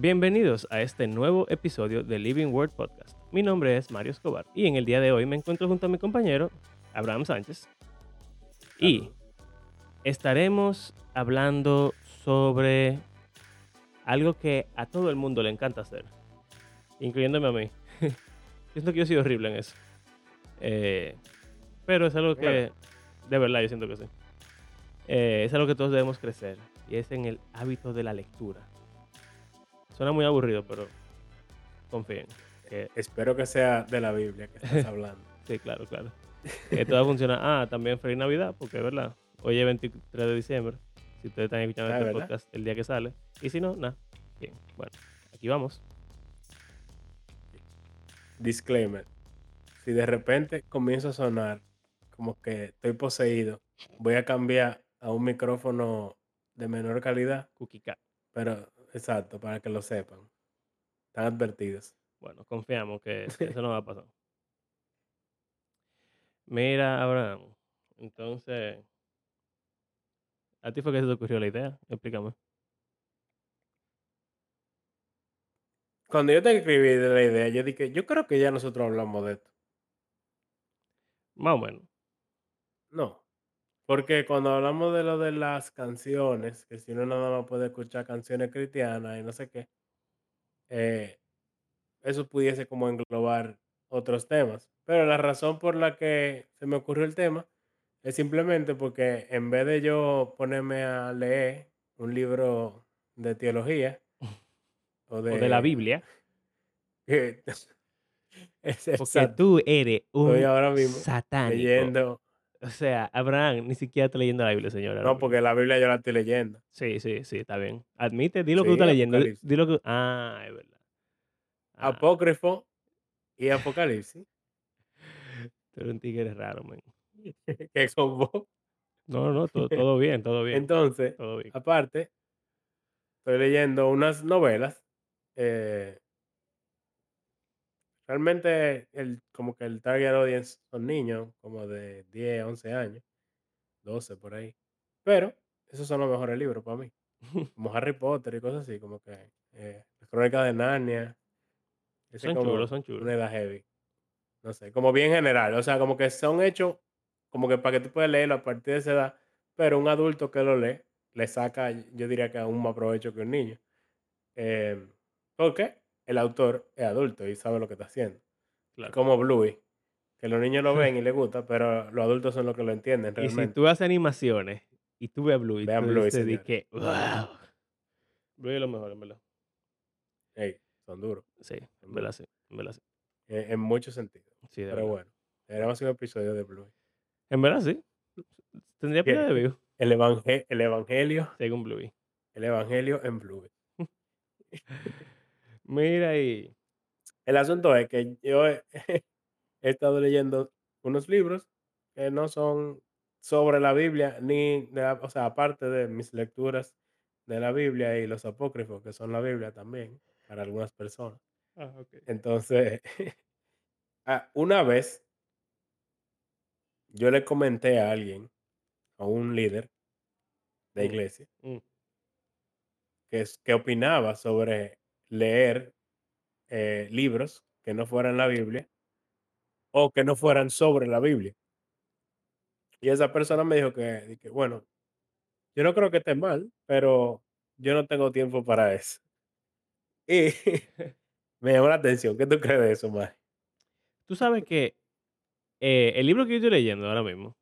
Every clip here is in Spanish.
Bienvenidos a este nuevo episodio de Living Word Podcast. Mi nombre es Mario Escobar y en el día de hoy me encuentro junto a mi compañero Abraham Sánchez y estaremos hablando sobre algo que a todo el mundo le encanta hacer, incluyéndome a mí. siento que yo soy horrible en eso. Eh, pero es algo que, de verdad, yo siento que sí. Eh, es algo que todos debemos crecer y es en el hábito de la lectura. Suena muy aburrido, pero confíen. Espero que sea de la Biblia que estás hablando. sí, claro, claro. Que todo funciona. Ah, también feliz Navidad, porque es verdad. Hoy es 23 de diciembre. Si ustedes están escuchando Ah, este ¿verdad? podcast el día que sale. Y si no, nada. Bien, bueno, aquí vamos. Disclaimer. Si de repente comienza a sonar como que estoy poseído, voy a cambiar a un micrófono de menor calidad, Cookie Cat. pero exacto, para que lo sepan. Están advertidos. Bueno, confiamos que eso no va a pasar. Mira, Abraham. Entonces, ¿a ti fue que se te ocurrió la idea? Explícame. Cuando yo te escribí de la idea, yo dije, yo creo que ya nosotros hablamos de esto. Más o menos. No. Porque cuando hablamos de lo de las canciones, que si uno nada más puede escuchar canciones cristianas y no sé qué, eh, eso pudiese como englobar otros temas. Pero la razón por la que se me ocurrió el tema es simplemente porque en vez de yo ponerme a leer un libro de teología o de, O de la Biblia. que- es Porque exacto, tú eres estoy un ahora mismo satánico. leyendo. O sea, Abraham ni siquiera está leyendo la Biblia, señora. No, porque la Biblia yo la estoy leyendo. Sí, sí, sí, está bien. Admite, di lo que tú estás leyendo. di-. Di lo que... Ah, es verdad. Ah, Apócrifo y Apocalipsis. tú eres un tigre raro, man. que son vos. No, no, todo, todo bien, todo bien. Entonces, todo bien. aparte, estoy leyendo unas novelas. eh, realmente, el, como que el target audience son niños, como de 10, 11 años, 12 por ahí. Pero, esos son los mejores libros para mí. Como Harry Potter y cosas así, como que eh, Las Crónicas de Narnia. Ese Son como chulos, son chulos. Una edad heavy. No sé, como bien general. O sea, como que son hechos como que para que tú puedas leerlo a partir de esa edad, pero un adulto que lo lee le saca, yo diría que aún más provecho que un niño. Eh, porque el autor es adulto y sabe lo que está haciendo. Claro. Como Bluey, que los niños lo ven y les gusta, pero los adultos son los que lo entienden Y si realmente. tú haces animaciones y tú ves Blue y Vean tú Bluey, dices que, wow. Blue es lo mejor, en verdad. Ey, son duros, Sí, en verdad sí, en verdad sí. en, en muchos sentidos. Sí, de Pero verdad. bueno, deberíamos hacer un episodio de Bluey. En verdad sí. Tendría pila de view, El, evangel- el evangelio, según Bluey. el evangelio en Bluey. Mira y... El asunto es que yo he, he estado leyendo unos libros que no son sobre la Biblia, ni, de la- o sea, aparte de mis lecturas de la Biblia y los apócrifos, que son la Biblia también, para algunas personas. Ah, ok. Entonces, ah, una vez yo le comenté a alguien, a un líder de Mm. iglesia, Mm. que, es- que opinaba sobre leer eh, libros que no fueran la Biblia o que no fueran sobre la Biblia. Y esa persona me dijo que, que, bueno, yo no creo que esté mal, pero yo no tengo tiempo para eso. Y me llamó la atención. ¿Qué tú crees de eso, Mari? Tú sabes que eh, el libro que yo estoy leyendo ahora mismo,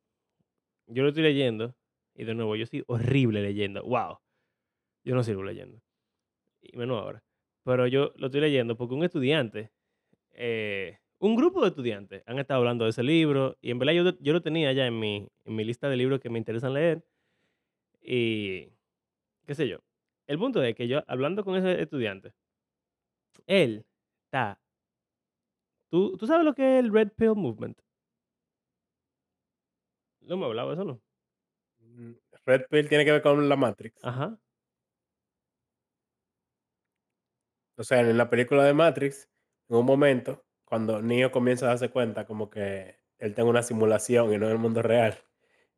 yo lo estoy leyendo, y de nuevo, yo soy horrible leyendo. ¡Wow! Yo no sirvo leyendo. Y menos ahora. Pero yo lo estoy leyendo porque un estudiante, eh, un grupo de estudiantes han estado hablando de ese libro, y en verdad yo, yo lo tenía ya en mi, en mi lista de libros que me interesan leer. Y qué sé yo. El punto es que yo, hablando con ese estudiante, él está. ¿Tú, ¿Tú sabes lo que es el Red Pill Movement? No me hablaba de eso, ¿no? Mm, Red Pill tiene que ver con la Matrix. Ajá. O sea, en la película de Matrix, en un momento, cuando Neo comienza a darse cuenta como que él en una simulación y no en el mundo real,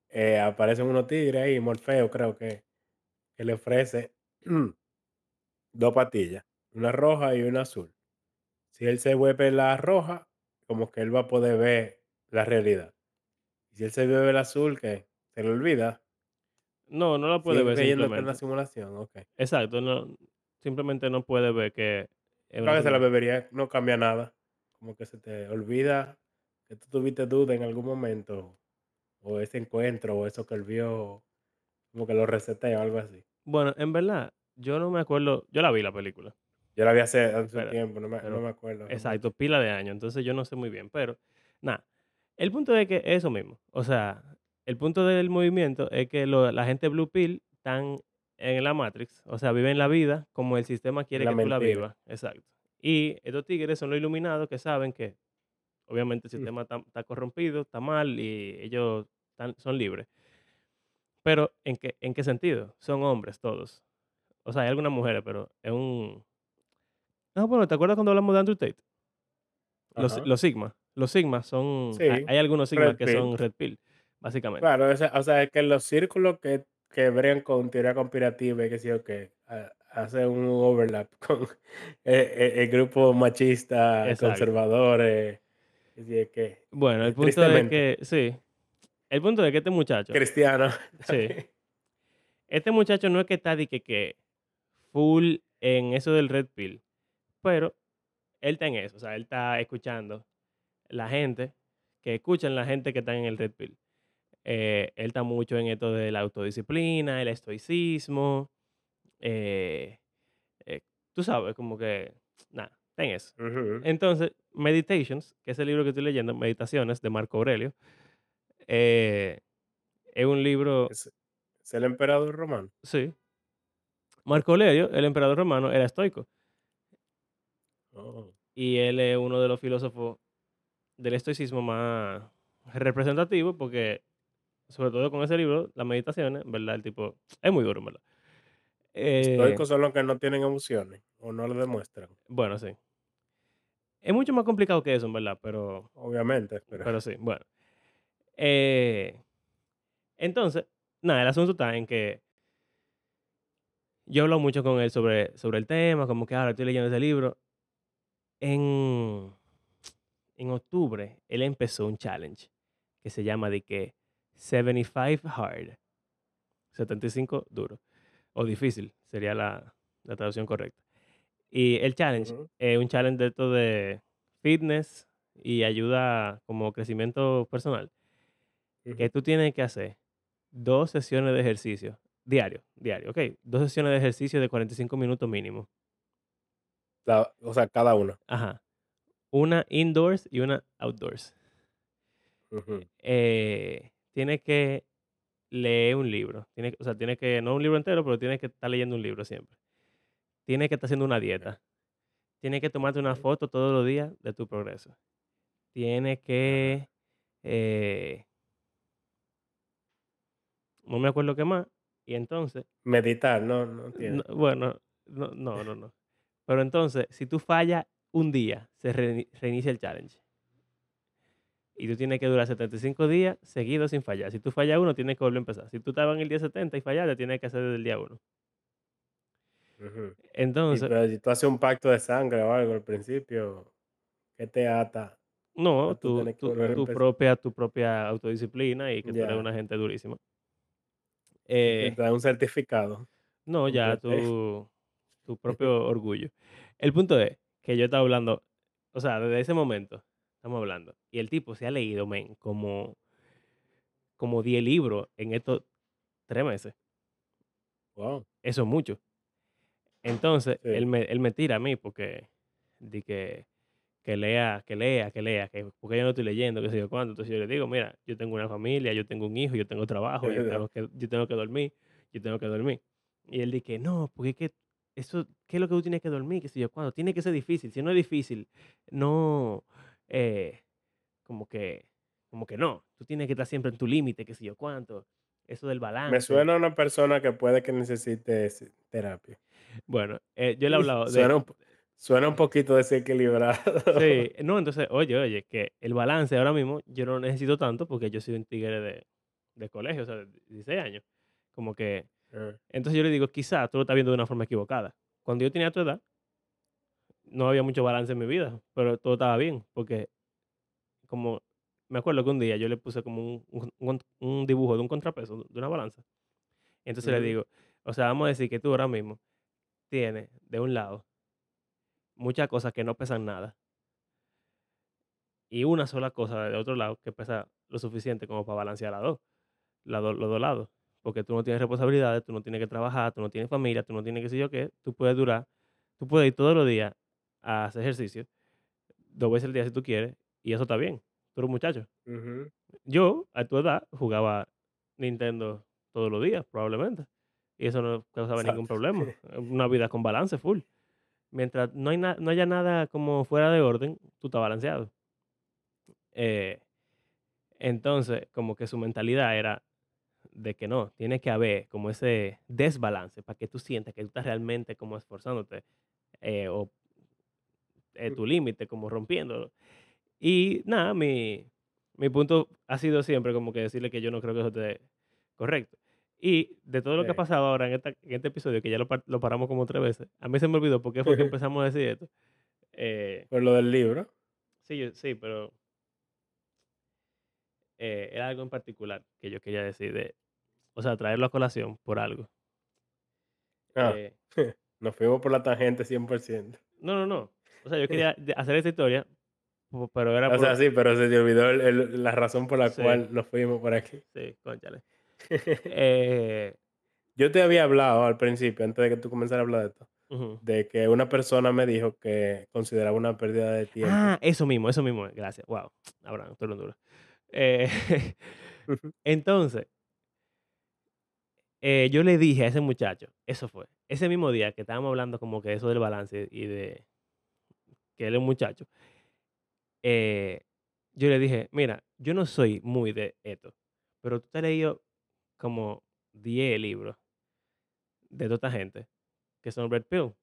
eh, aparecen unos tigres ahí, Morfeo creo que, que le ofrece dos pastillas. una roja y una azul. Si él se vuelve la roja, como que él va a poder ver la realidad. Y si él se vuelve la azul, que se le olvida, No, no la puede ver creyendo que es una simulación, okey. Exacto, no, simplemente no puede ver que se la bebería no cambia nada, como que se te olvida que tú tuviste duda en algún momento, o ese encuentro, o eso que él vio, como que lo resetea o algo así. Bueno, en verdad, yo no me acuerdo, yo la vi la película, Yo la vi hace hace pero tiempo, no me no pero me acuerdo exacto, pila de años, entonces yo no sé muy bien, pero nada. El punto es que eso mismo, o sea, el punto del movimiento es que lo la gente blue pill están en la Matrix, o sea, viven la vida como el sistema quiere La que tú la vivas, exacto. Y estos tigres son los iluminados que saben que obviamente el Mm. sistema está corrompido, está mal y ellos están son libres. Pero, ¿en qué en qué sentido? Son hombres todos. O sea, hay algunas mujeres, pero es un no, bueno, ¿te acuerdas cuando hablamos de Andrew Tate? Los los sigma. Los sigma son Sí, hay algunos sigma red que pill. son red pill, básicamente. Claro, o sea sea, que los círculos que que bregan con teoría conspirativa y qué sé yo qué, ha hacen un overlap con eh eh, el grupo machista, Exacto. conservadores, qué, Bueno, el eh, punto es tristemente, que sí, el punto es que este muchacho cristianos sí, este muchacho no es que está de que que full en eso del red pill, pero él está en eso, o sea, él está escuchando la gente, que escuchan la gente que está en el red pill. Eh, él está mucho en esto de la autodisciplina, el estoicismo, eh, eh, tú sabes, como que, nada, está en eso. Entonces, Meditations, que es el libro que estoy leyendo, Meditaciones de Marco Aurelio, eh, es un libro, Es es el emperador romano. sí, Marco Aurelio, el emperador romano, era estoico Oh, y él es uno de los filósofos del estoicismo más representativos porque, sobre todo con ese libro, las meditaciones, ¿verdad? El tipo es muy duro, ¿verdad? Eh, estoicos son los que no tienen emociones, o no lo demuestran, bueno, sí. Es mucho más complicado que eso, en verdad, pero, obviamente, pero pero sí, bueno. Eh, entonces, nada, el asunto está en que yo hablo mucho con él sobre, sobre el tema, como que ahora estoy leyendo ese libro. En, en octubre, él empezó un challenge que se llama de que 75 hard, 75 duro, o difícil, sería la, la traducción correcta. Y el challenge es un challenge de esto de fitness y ayuda como crecimiento personal, que tú tienes que hacer dos sesiones de ejercicio diario, diario, ¿ok? Dos sesiones de ejercicio de 45 minutos mínimo. La o sea, cada uno. Ajá. Una indoors y una outdoors. Eh, tienes que leer un libro. Tienes, o sea, tienes que, no un libro entero, pero tienes que estar leyendo un libro siempre. Tienes que estar haciendo una dieta. Tienes que tomarte una foto todos los días de tu progreso. Tienes que, eh, no me acuerdo qué más. Y entonces, Meditar, no no no- tiene. bueno, no, no, no, no. Pero entonces, si tú fallas un día, se reini- reinicia el challenge. Y tú tienes que durar 75 días seguidos sin fallar. Si tú fallas uno, tienes que volver a empezar. Si tú estabas en el día 70 y fallaste, tienes que hacer desde el día uno. Ujú. Y Entonces, pero si tú haces un pacto de sangre o algo al principio, ¿qué te ata no, tú que tu, propia, tu propia autodisciplina y que tú eres una gente durísima. Eh, te dan un certificado, no, ya tu, tu propio orgullo. El punto es que yo estaba hablando, o sea, desde ese momento estamos hablando. Y el tipo se ha leído, men, como, como 10 libros en estos tres meses. Wow, Eso es mucho. Entonces, él me, él me tira a mí porque di que, que lea, que lea, que lea, que porque yo no estoy leyendo, qué sé yo cuánto. Entonces yo le digo, mira, yo tengo una familia, yo tengo un hijo, yo tengo trabajo, yo tengo que, yo tengo que dormir, yo tengo que dormir. Y él dice, no, porque es que eso, ¿qué es lo que tú tienes que dormir? Qué sé yo cuánto. Tiene que ser difícil. Si no es difícil, no, eh, como que, como que no. Tú tienes que estar siempre en tu límite, qué sé yo cuánto. Eso del Me balance. suena a una persona que puede que necesite terapia. Bueno, eh, yo le he hablado de, Suena un suena un poquito Sí, desequilibrado. no, entonces, oye, oye, que el balance ahora mismo yo no necesito tanto porque yo soy un tigre de, de colegio, o sea, de 16 años. Como que, Ah, entonces yo le digo, quizá tú lo estás viendo de una forma equivocada. Cuando yo tenía tu edad, no había mucho balance en mi vida, pero todo estaba bien, porque como me acuerdo que un día yo le puse como un, un- dibujo de un contrapeso, de una balanza. Entonces le digo, o sea, vamos a decir que tú ahora mismo tienes de un lado muchas cosas que no pesan nada y una sola cosa de otro lado que pesa lo suficiente como para balancear las dos, las dos- los dos lados. Porque tú no tienes responsabilidades, tú no tienes que trabajar, tú no tienes familia, tú no tienes que sé yo qué, tú puedes durar, tú puedes ir todos los días hacer ejercicio, dos veces al día si tú quieres, y eso está bien, tú eres un muchacho. Yo, a tu edad, jugaba Nintendo todos los días, probablemente. Y eso no causaba ningún problema. Una vida con balance full. Mientras no, hay no haya nada como fuera de orden, tú estás balanceado. Eh, entonces, como que su mentalidad era de que no, tiene que haber como ese desbalance para que tú sientas que tú estás realmente como esforzándote eh, o eh, tu límite, como rompiéndolo. Y nada, mi, mi punto ha sido siempre como que decirle que yo no creo que eso esté correcto. Y de todo lo que ha pasado ahora en, esta- en este episodio, que ya lo, lo paramos como tres veces, a mí se me olvidó por qué fue que empezamos a decir esto. Eh, Por lo del libro. sí, yo- sí, pero eh, era algo en particular que yo quería decir, de, o sea, traerlo a colación por algo. Ah, Eh, nos fuimos por la tangente 100%. no, no, no. O sea, yo quería hacer esta historia, pero era O sea, sí, pero se te olvidó el- el- la razón por la Sí, cual nos fuimos por aquí. sí, conchale. Eh, Yo te había hablado al principio, antes de que tú comenzaras a hablar de esto, de que una persona me dijo que consideraba una pérdida de tiempo. Ah, eso mismo, eso mismo. Gracias. Wow. Abraham, tú un duro. Eh, entonces, eh, yo le dije a ese muchacho, eso fue, ese mismo día que estábamos hablando como que eso del balance y de que él es un muchacho, eh, yo le dije, mira, yo no soy muy de esto, pero tú te has leído como 10 libros de toda esta gente que son Red Pill.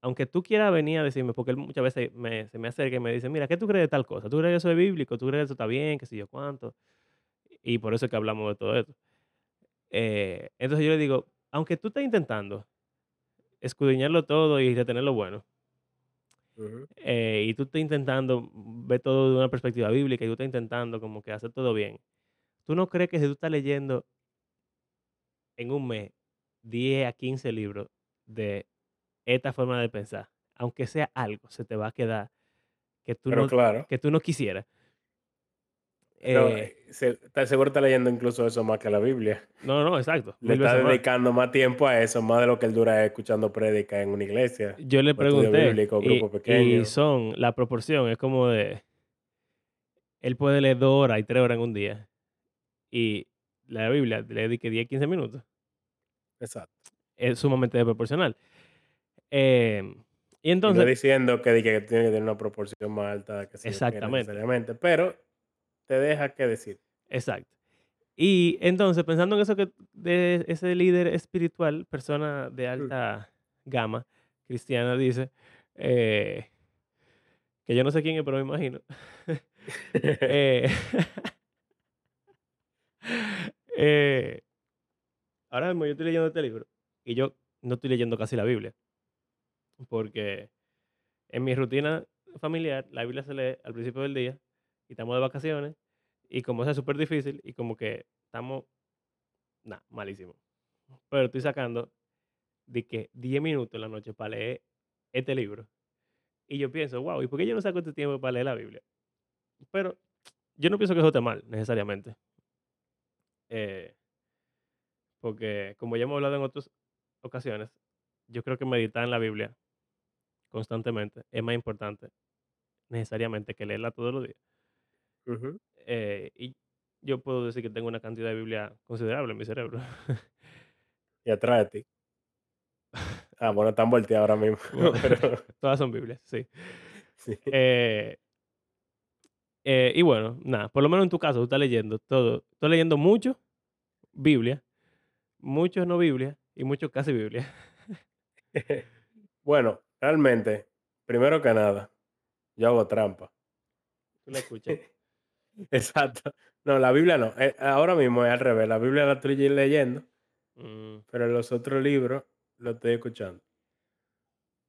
Aunque tú quieras venir a decirme, porque él muchas veces se me acerca y me dice, mira, ¿qué tú crees de tal cosa? ¿Tú crees que eso es bíblico? ¿Tú crees que eso está bien? ¿Qué sé yo cuánto? Y por eso es que hablamos de todo esto. Eh, entonces yo le digo, aunque tú estés intentando escudriñarlo todo y retener lo bueno, Eh, y tú estás intentando ver todo de una perspectiva bíblica y tú estás intentando como que hacer todo bien, ¿tú no crees que si tú estás leyendo en un mes 10 a 15 libros de esta forma de pensar, aunque sea algo, se te va a quedar que tú Pero no, claro, que tú no quisieras? No, Eh, eh, se- seguro está leyendo incluso eso más que la Biblia. no, no, exacto, Le está más. dedicando más tiempo a eso, más de lo que él dura escuchando prédica en una iglesia, Yo le pregunté bíblico, y, grupo y pequeño. son, la proporción es como de, él puede leer dos horas y tres horas en un día y la Biblia le dedique 10, 15 minutos. Exacto. Es sumamente desproporcional. Eh, y Y no entonces, diciendo que, tiene que tener una proporción más alta que sí exactamente, necesariamente, pero te deja que decir. exacto. Y entonces, pensando en eso que de ese líder espiritual, persona de Mm. alta gama cristiana, dice, eh, que yo no sé quién es, pero me imagino. Eh, eh, ahora mismo yo estoy leyendo este libro y yo no estoy leyendo casi la Biblia, porque en mi rutina familiar la Biblia se lee al principio del día y estamos de vacaciones y como es súper difícil y como que estamos, nada, malísimo. Pero estoy sacando de que 10 minutos en la noche para leer este libro. Y yo pienso, wow, ¿y por qué yo no saco este tiempo para leer la Biblia? Pero yo no pienso que eso esté mal, necesariamente. Eh, porque como ya hemos hablado en otras ocasiones, yo creo que meditar en la Biblia constantemente es más importante necesariamente que leerla todos los días. Ujú. Eh, y yo puedo decir que tengo una cantidad de Biblia considerable en mi cerebro. Y atrás de ti. Ah, bueno, están volteados ahora mismo. Bueno, pero Todas son Biblias, sí. sí. Eh, eh, y bueno, nada, por lo menos en tu caso, tú estás leyendo todo. Estás leyendo mucho Biblia, mucho no Biblia y mucho casi Biblia. Bueno, realmente, primero que nada, yo hago trampa. Tú la escuchas. Exacto. No, la Biblia no. eh, ahora mismo es al revés. La Biblia la estoy leyendo, Mm, pero los otros libros los estoy escuchando.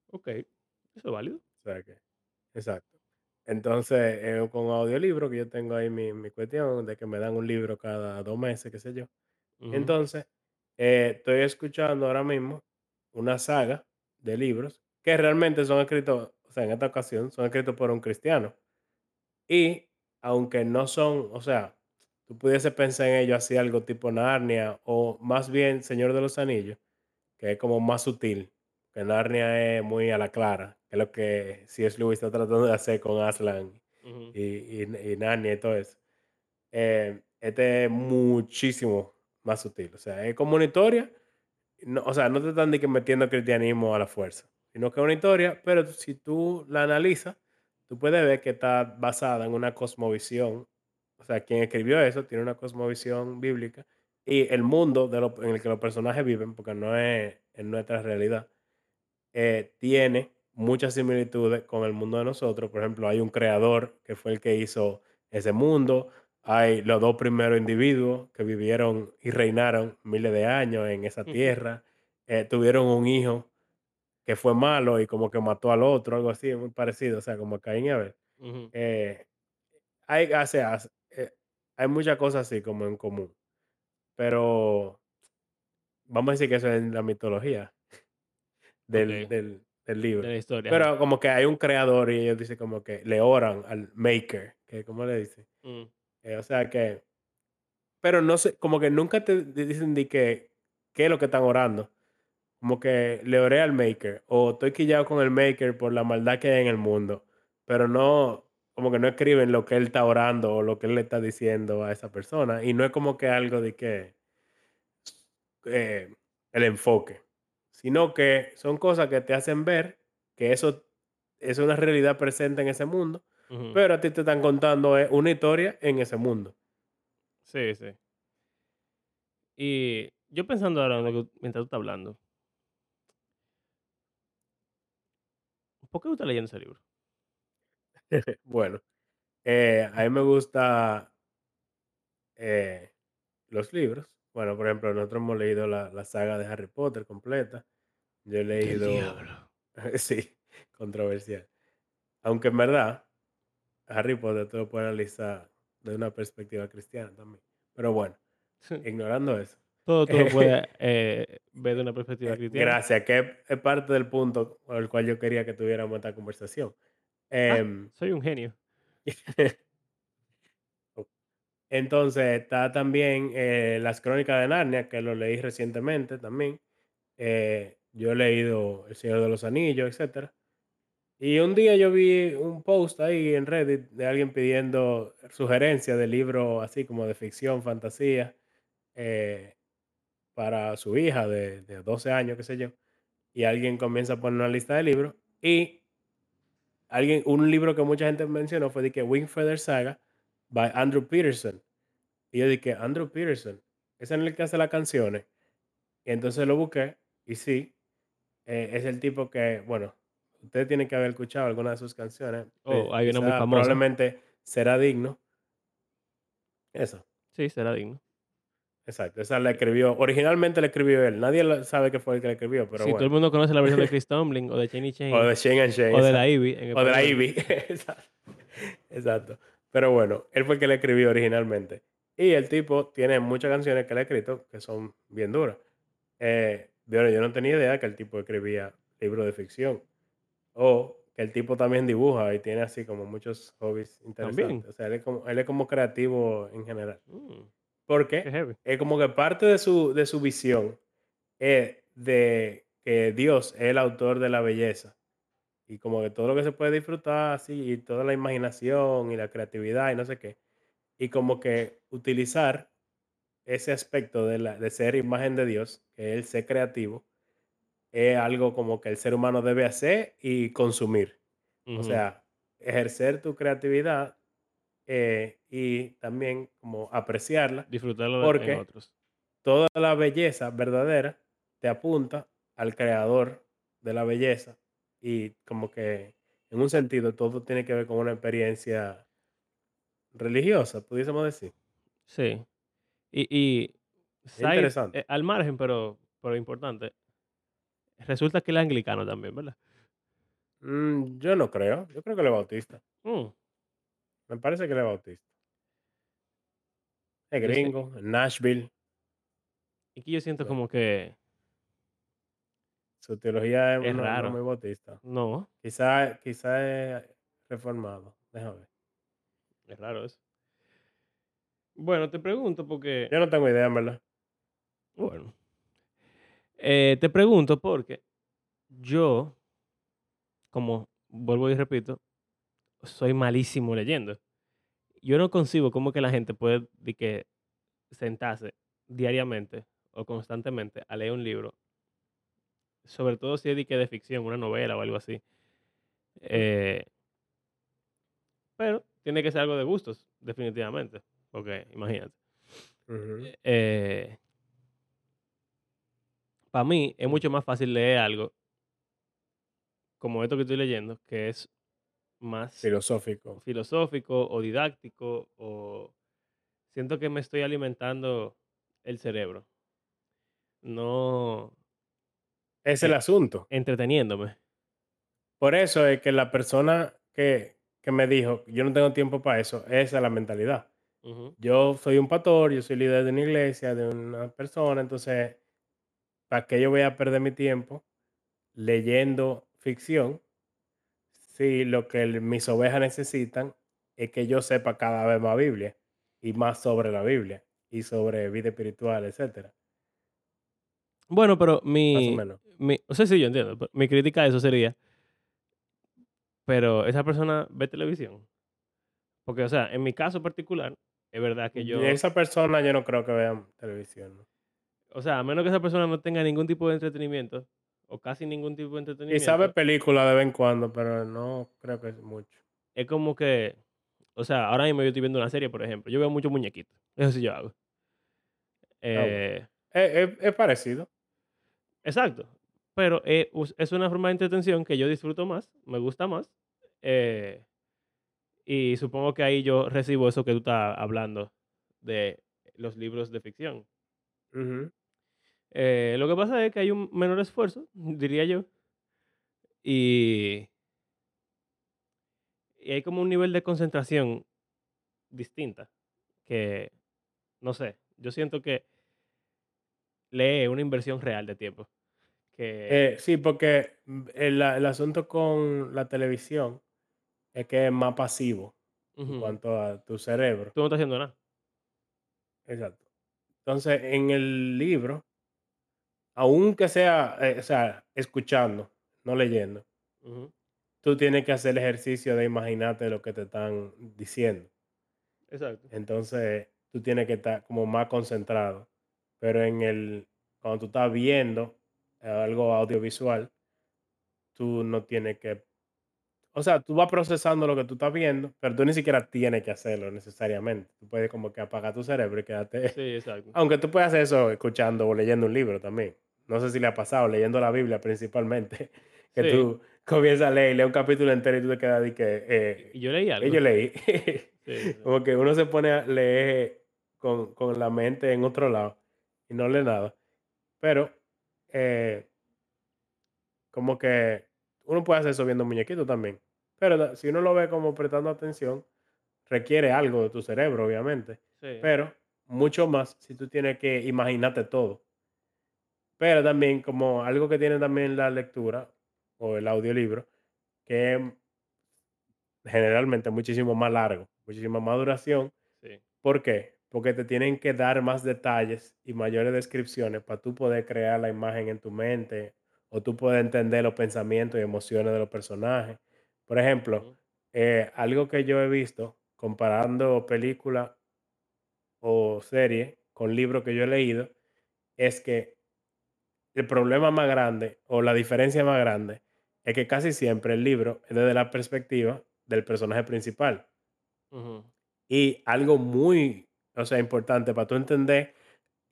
ok, Eso es válido. O sea que exacto. Entonces, eh, con audiolibro, que yo tengo ahí mi mi cuestión de que me dan un libro cada 2 meses, qué sé yo. Entonces, eh, estoy escuchando ahora mismo una saga de libros que realmente son escritos, o sea, en esta ocasión son escritos por un cristiano. Y aunque no son, o sea, tú pudiese pensar en ellos así algo tipo Narnia o más bien Señor de los Anillos, que es como más sutil, que Narnia es muy a la clara, que es lo que C.S. Lewis está tratando de hacer con Aslan y, y, y Narnia y todo eso. Eh, este es muchísimo más sutil, o sea, es como una historia, no, o sea, no te están de que metiendo cristianismo a la fuerza, sino que es una historia, pero si tú la analizas, tú puedes ver que está basada en una cosmovisión, o sea, quien escribió eso tiene una cosmovisión bíblica y el mundo de lo- en el que los personajes viven, porque no es en nuestra realidad, eh, tiene muchas similitudes con el mundo de nosotros. Por ejemplo, hay un creador que fue el que hizo ese mundo. Hay los dos primeros individuos que vivieron y reinaron miles de años en esa tierra. Eh, tuvieron un hijo que fue malo y como que mató al otro, algo así, muy parecido, o sea, como Caín y Abel. Eh, hay, o sea, eh, hay muchas cosas así como en común, pero vamos a decir que eso es en la mitología. Del del del de libro. la historia, ajá. Pero como que hay un creador y ellos dicen como que le oran al maker, que, ¿cómo le dicen? Mm, Eh, o sea que pero no sé, como que nunca te di dicen de que qué es lo que están orando. Como que le oré al maker, o estoy quillado con el maker por la maldad que hay en el mundo, pero no, como que no escriben lo que él está orando o lo que él le está diciendo a esa persona, y no es como que algo de que eh, el enfoque, sino que son cosas que te hacen ver que eso es una realidad presente en ese mundo, pero a ti te están contando eh, una historia en ese mundo. Sí, sí. Y yo pensando ahora en lo que- mientras tú estás hablando, ¿por qué estás leyendo ese libro? Bueno, eh, a mí me gusta eh, los libros. Bueno, por ejemplo, nosotros hemos leído la, la saga de Harry Potter completa. Yo he leído, sí, controversial. Aunque en verdad, Harry Potter tú lo puedes analizar de una perspectiva cristiana también. Pero bueno, ignorando eso. Todo tú lo puedes eh, ver de una perspectiva Eh, cristiana. gracias, que es parte del punto por el cual yo quería que tuviéramos esta conversación. Ah, Em, soy un genio. entonces, está también eh, Las Crónicas de Narnia, que lo leí recientemente también. Eh, yo he leído El Señor de los Anillos, etcétera. Y un día yo vi un post ahí en Reddit de alguien pidiendo sugerencias de libros así como de ficción, fantasía, eh, para su hija de, de 12 años, qué sé yo. Y alguien comienza a poner una lista de libros. Y alguien, un libro que mucha gente mencionó fue de que Wing Feather Saga by Andrew Peterson. Y yo dije, Andrew Peterson, ese es el que hace las canciones. Y entonces lo busqué y sí, eh, es el tipo que, bueno, usted tiene que haber escuchado alguna de sus canciones. Oh, pues, hay una muy famosa. probablemente será digno. Eso, Sí, será digno. Exacto. Esa la escribió, originalmente la escribió él. Nadie sabe que fue el que la escribió, pero Si todo el bueno. mundo conoce la versión de Chris Tumbling o de Cheney O Chain de Shane and Shane, o de la. Ivy en O de la. Ivy. exacto. Pero bueno, él fue el que la escribió originalmente. Y el tipo tiene muchas canciones que le ha escrito que son bien duras. Eh, bueno, yo no tenía idea que el tipo escribía libros de ficción. O que el tipo también dibuja y tiene así como muchos hobbies También. interesantes. O sea, él es como, él es como creativo en general. Mm, Porque es como que parte de su, de su visión es de que Dios es el autor de la belleza. Y como que todo lo que se puede disfrutar así, y toda la imaginación y la creatividad y no sé qué. Y como que utilizar ese aspecto de, la, de ser imagen de Dios, que es el ser creativo, es algo como que el ser humano debe hacer y consumir. O sea, ejercer tu creatividad eh, y también como apreciarla, Disfrutarlo en porque otros. toda la belleza verdadera te apunta al creador de la belleza y como que en un sentido todo tiene que ver con una experiencia religiosa, pudiésemos decir. Sí. Y, y side, interesante. eh, al margen, pero, pero importante, resulta que él es anglicano también, ¿verdad? Mm, yo no creo. Yo creo que él es bautista. Mm, Me parece que él es bautista. Es gringo, en Nashville. es que yo siento como que Su teología es, Es no, no raro. muy bautista. no, Quizá, quizá es reformado. Déjame ver. es raro eso. Bueno, te pregunto porque, Yo no tengo idea, en verdad. bueno, eh, te pregunto porque yo, como vuelvo y repito, soy malísimo leyendo. Yo no concibo cómo que la gente puede de que sentarse diariamente o constantemente a leer un libro, sobre todo si es de, que de ficción, una novela o algo así. Eh, pero tiene que ser algo de gustos, definitivamente, porque imagínate. Ujú. para mí es mucho más fácil leer algo como esto que estoy leyendo, que es más Filosófico. filosófico o didáctico o siento que me estoy alimentando el cerebro, no Es el asunto. entreteniéndome. Por eso es que la persona que, que me dijo, yo no tengo tiempo para eso, esa es la mentalidad. Yo soy un pastor, yo soy líder de una iglesia, de una persona, entonces, ¿para qué yo voy a perder mi tiempo leyendo ficción si lo que el- mis ovejas necesitan es que yo sepa cada vez más Biblia y más sobre la Biblia y sobre vida espiritual, etcétera? Bueno, pero Más o mi, menos. mi, o sea, sí, yo entiendo. pero Mi crítica a eso sería, pero esa persona ve televisión. Porque, o sea, en mi caso particular, es verdad que Y yo, esa persona yo no creo que vean televisión. ¿no? o sea, a menos que esa persona no tenga ningún tipo de entretenimiento, o casi ningún tipo de Y entretenimiento, sabe películas de vez en cuando, pero no creo que es mucho. es como que, o sea, ahora mismo yo estoy viendo una serie, por ejemplo, yo veo muchos muñequitos, eso sí yo hago. bueno. Eh, Es, es- es parecido. exacto, pero eh, us- es una forma de entretención que yo disfruto más, me gusta más, eh, y supongo que ahí yo recibo eso que tú estás hablando de los libros de ficción. Ujú. Eh, lo que pasa es que hay un menor esfuerzo, diría yo, y, y hay como un nivel de concentración distinta, que, no sé, yo siento que lee una inversión real de tiempo. Que, Eh, sí, porque mm, el, el asunto con la televisión es que es más pasivo en cuanto a tu cerebro. tú no estás haciendo nada. Exacto. Entonces, en el libro, aunque sea, eh, o sea, escuchando, no leyendo, tú tienes que hacer el ejercicio de imaginarte lo que te están diciendo. Exacto. Entonces, tú tienes que estar como más concentrado. Pero en el, cuando tú estás viendo eh, algo audiovisual, tú no tienes que, o sea, tú vas procesando lo que tú estás viendo, pero tú ni siquiera tienes que hacerlo necesariamente. Tú puedes como que apagar tu cerebro y quedarte, Sí, exacto. aunque tú puedes hacer eso escuchando o leyendo un libro también. No sé si le ha pasado, leyendo la Biblia principalmente, que Sí. tú comienzas a leer, lees un capítulo entero y tú te quedas de que, eh, yo leí algo. yo leí. Sí. Como que uno se pone a leer con, con la mente en otro lado y no lee nada. Pero, eh, como que uno puede hacer eso viendo muñequitos también. Pero si uno lo ve como prestando atención, requiere algo de tu cerebro, obviamente. Sí. Pero mucho más si tú tienes que imaginarte todo. Pero también como algo que tiene también la lectura o el audiolibro, que es generalmente muchísimo más largo, muchísima más duración. sí. ¿Por qué? Porque te tienen que dar más detalles y mayores descripciones para tú poder crear la imagen en tu mente o tú poder entender los pensamientos y emociones de los personajes. Por ejemplo, eh, algo que yo he visto comparando película o serie con libros que yo he leído es que el problema más grande o la diferencia más grande es que casi siempre el libro es desde la perspectiva del personaje principal. ujú. Y algo muy, o sea, importante para tú entender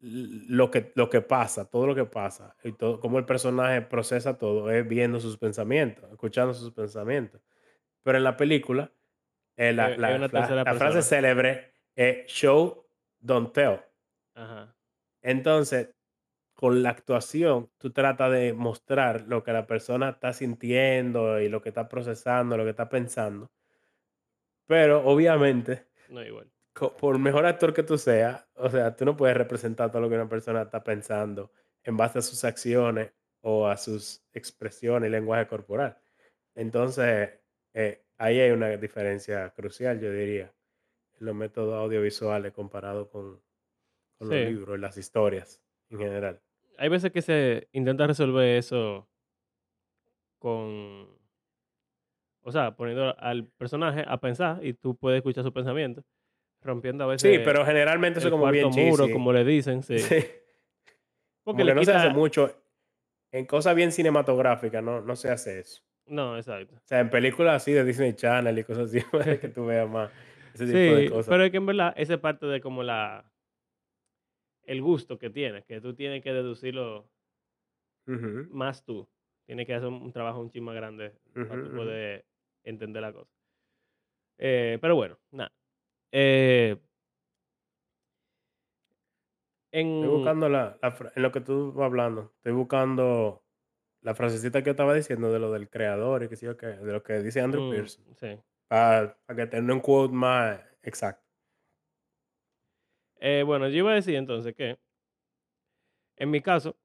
lo que, lo que pasa, todo lo que pasa, y todo, cómo el personaje procesa todo, es viendo sus pensamientos, escuchando sus pensamientos. Pero en la película, eh, la, la frase célebre es show, don't tell. Ajá. Entonces, con la actuación, tú tratas de mostrar lo que la persona está sintiendo y lo que está procesando, lo que está pensando. Pero obviamente, No igual. por mejor actor que tú seas, o sea, tú no puedes representar todo lo que una persona está pensando en base a sus acciones o a sus expresiones y lenguaje corporal. Entonces, eh, ahí hay una diferencia crucial, yo diría, en los métodos audiovisuales comparado con, con los libros y las historias en general. Hay veces que se intenta resolver eso con, o sea, poniendo al personaje a pensar y tú puedes escuchar su pensamiento, rompiendo a veces Sí, pero generalmente eso el como bien muro, cheesy. como le dicen, sí. Sí. Porque le no se hace mucho. En cosas bien cinematográficas no, no se hace eso. No, exacto. O sea, en películas así de Disney Channel y cosas así, que tú veas más ese tipo de Sí, cosas. pero es que en verdad esa es parte de como la el gusto que tienes, que tú tienes que deducirlo más tú. Tienes que hacer un, trabajo un chisme más grande para tú poder entender la cosa. Eh, pero bueno, nada. Eh, en, Estoy buscando la, en lo que tú vas hablando. Estoy buscando la frasecita que yo estaba diciendo de lo del creador y que sí o qué, de lo que dice Andrew mm, Pearson. sí. Para, para que tenga un quote más exacto. Eh, bueno, yo iba a decir entonces que en mi caso,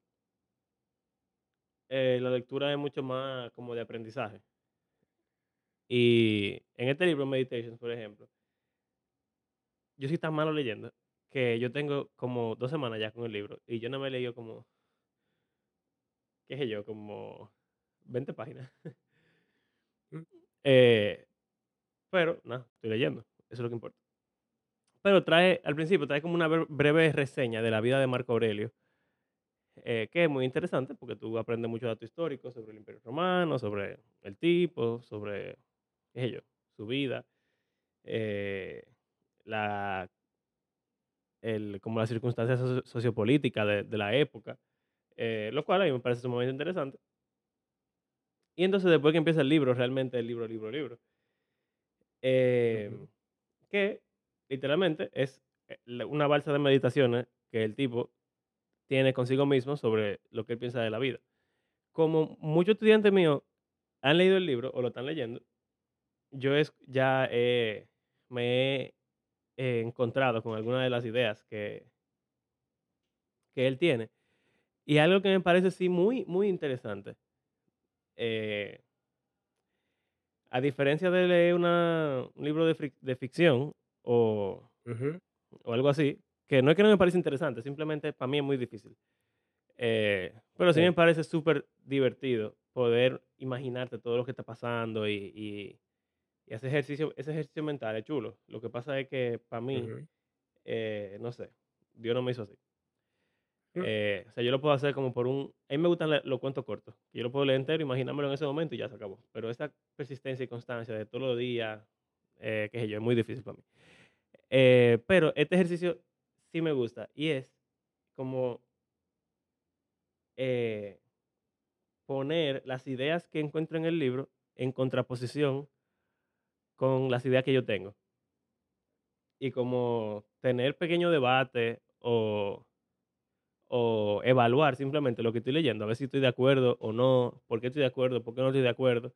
eh, la lectura es mucho más como de aprendizaje. Y en este libro, Meditations, por ejemplo, yo soy tan malo leyendo que yo tengo como dos semanas ya con el libro y yo no me he leído como, qué sé yo, como 20 páginas. Mm. Eh, pero, nada, estoy leyendo, eso es lo que importa. Pero trae, al principio, trae como una bre- breve reseña de la vida de Marco Aurelio, eh, que es muy interesante porque tú aprendes mucho datos históricos sobre el Imperio Romano, sobre el tipo, sobre, qué sé yo, su vida, eh, la, el, como las circunstancias socio- sociopolíticas de, de la época, eh, lo cual a mí me parece sumamente interesante. Y entonces después que empieza el libro, realmente el libro, libro, libro, eh, Ujú. que literalmente es eh, una balsa de meditaciones que el tipo tiene consigo mismo sobre lo que él piensa de la vida. Como muchos estudiantes míos han leído el libro o lo están leyendo, yo es, ya he- me he eh, encontrado con algunas de las ideas que, que él tiene. Y algo que me parece sí muy, muy interesante. eh, a diferencia de leer una- un libro de ficción o, o algo así, que no es que no me parece interesante, simplemente para mí es muy difícil. Eh, pero sí Sí. me parece súper divertido poder imaginarte todo lo que está pasando y, y, y ese ejercicio, ese ejercicio mental es chulo. Lo que pasa es que para mí, eh, no sé, Dios no me hizo así. Mm. Eh, o sea, yo lo puedo hacer como por un... A mí me gustan los cuentos cortos. Yo lo puedo leer entero, imaginármelo en ese momento y ya se acabó. Pero esa persistencia y constancia de todos los días, qué sé yo, es muy difícil para mí. Eh, pero este ejercicio sí me gusta y es como eh, poner las ideas que encuentro en el libro en contraposición con las ideas que yo tengo. Y como tener pequeño debate o, o evaluar simplemente lo que estoy leyendo, a ver si estoy de acuerdo o no, por qué estoy de acuerdo, por qué no estoy de acuerdo.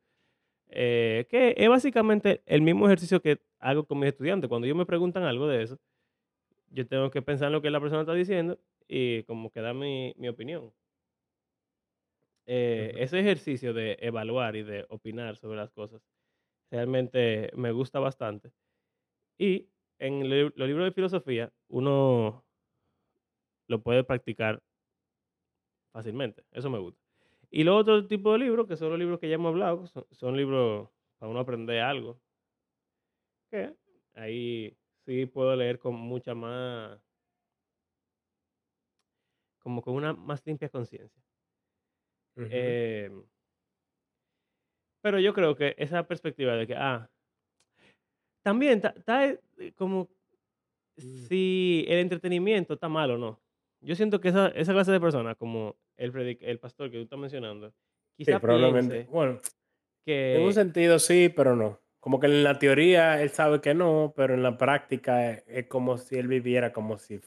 Eh, que es básicamente el mismo ejercicio que hago con mis estudiantes. Cuando ellos me preguntan algo de eso, yo tengo que pensar en lo que la persona está diciendo y como que dar mi, mi opinión. Eh, ese ejercicio de evaluar y de opinar sobre las cosas realmente me gusta bastante. Y en los libros de filosofía uno lo puede practicar fácilmente. Eso me gusta. Y los otros tipos de libros, que son los libros que ya hemos hablado, son, son libros para uno aprender algo. Que ahí sí puedo leer con mucha más, como con una más limpia conciencia. Em, pero yo creo que esa perspectiva de que, ah, también está está, eh, como Mm. si el entretenimiento está mal o no. Yo siento que esa, esa clase de personas, como el, predic- el pastor que tú estás mencionando, Sí, quizá probablemente. Bueno, en un que, sentido sí, pero no. Como que en la teoría él sabe que no, pero en la práctica es, es como si él viviera como si,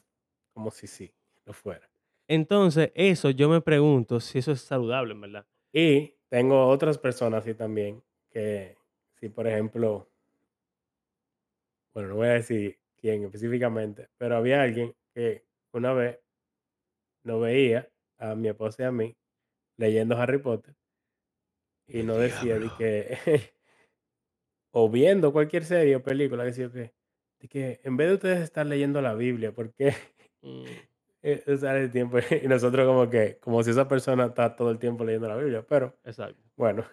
como si sí, lo fuera. Entonces, eso yo me pregunto si eso es saludable, en verdad. Y tengo otras personas así también, que si por ejemplo, bueno, no voy a decir quién específicamente, pero había alguien que una vez nos veía a mi esposa y a mí leyendo Harry Potter y nos decía de que, o viendo cualquier serie o película, decía que, de que en vez de ustedes estar leyendo la Biblia, ¿por qué Mm, eh, usar el tiempo? Y nosotros como que, como si esa persona está todo el tiempo leyendo la Biblia, pero exacto. bueno,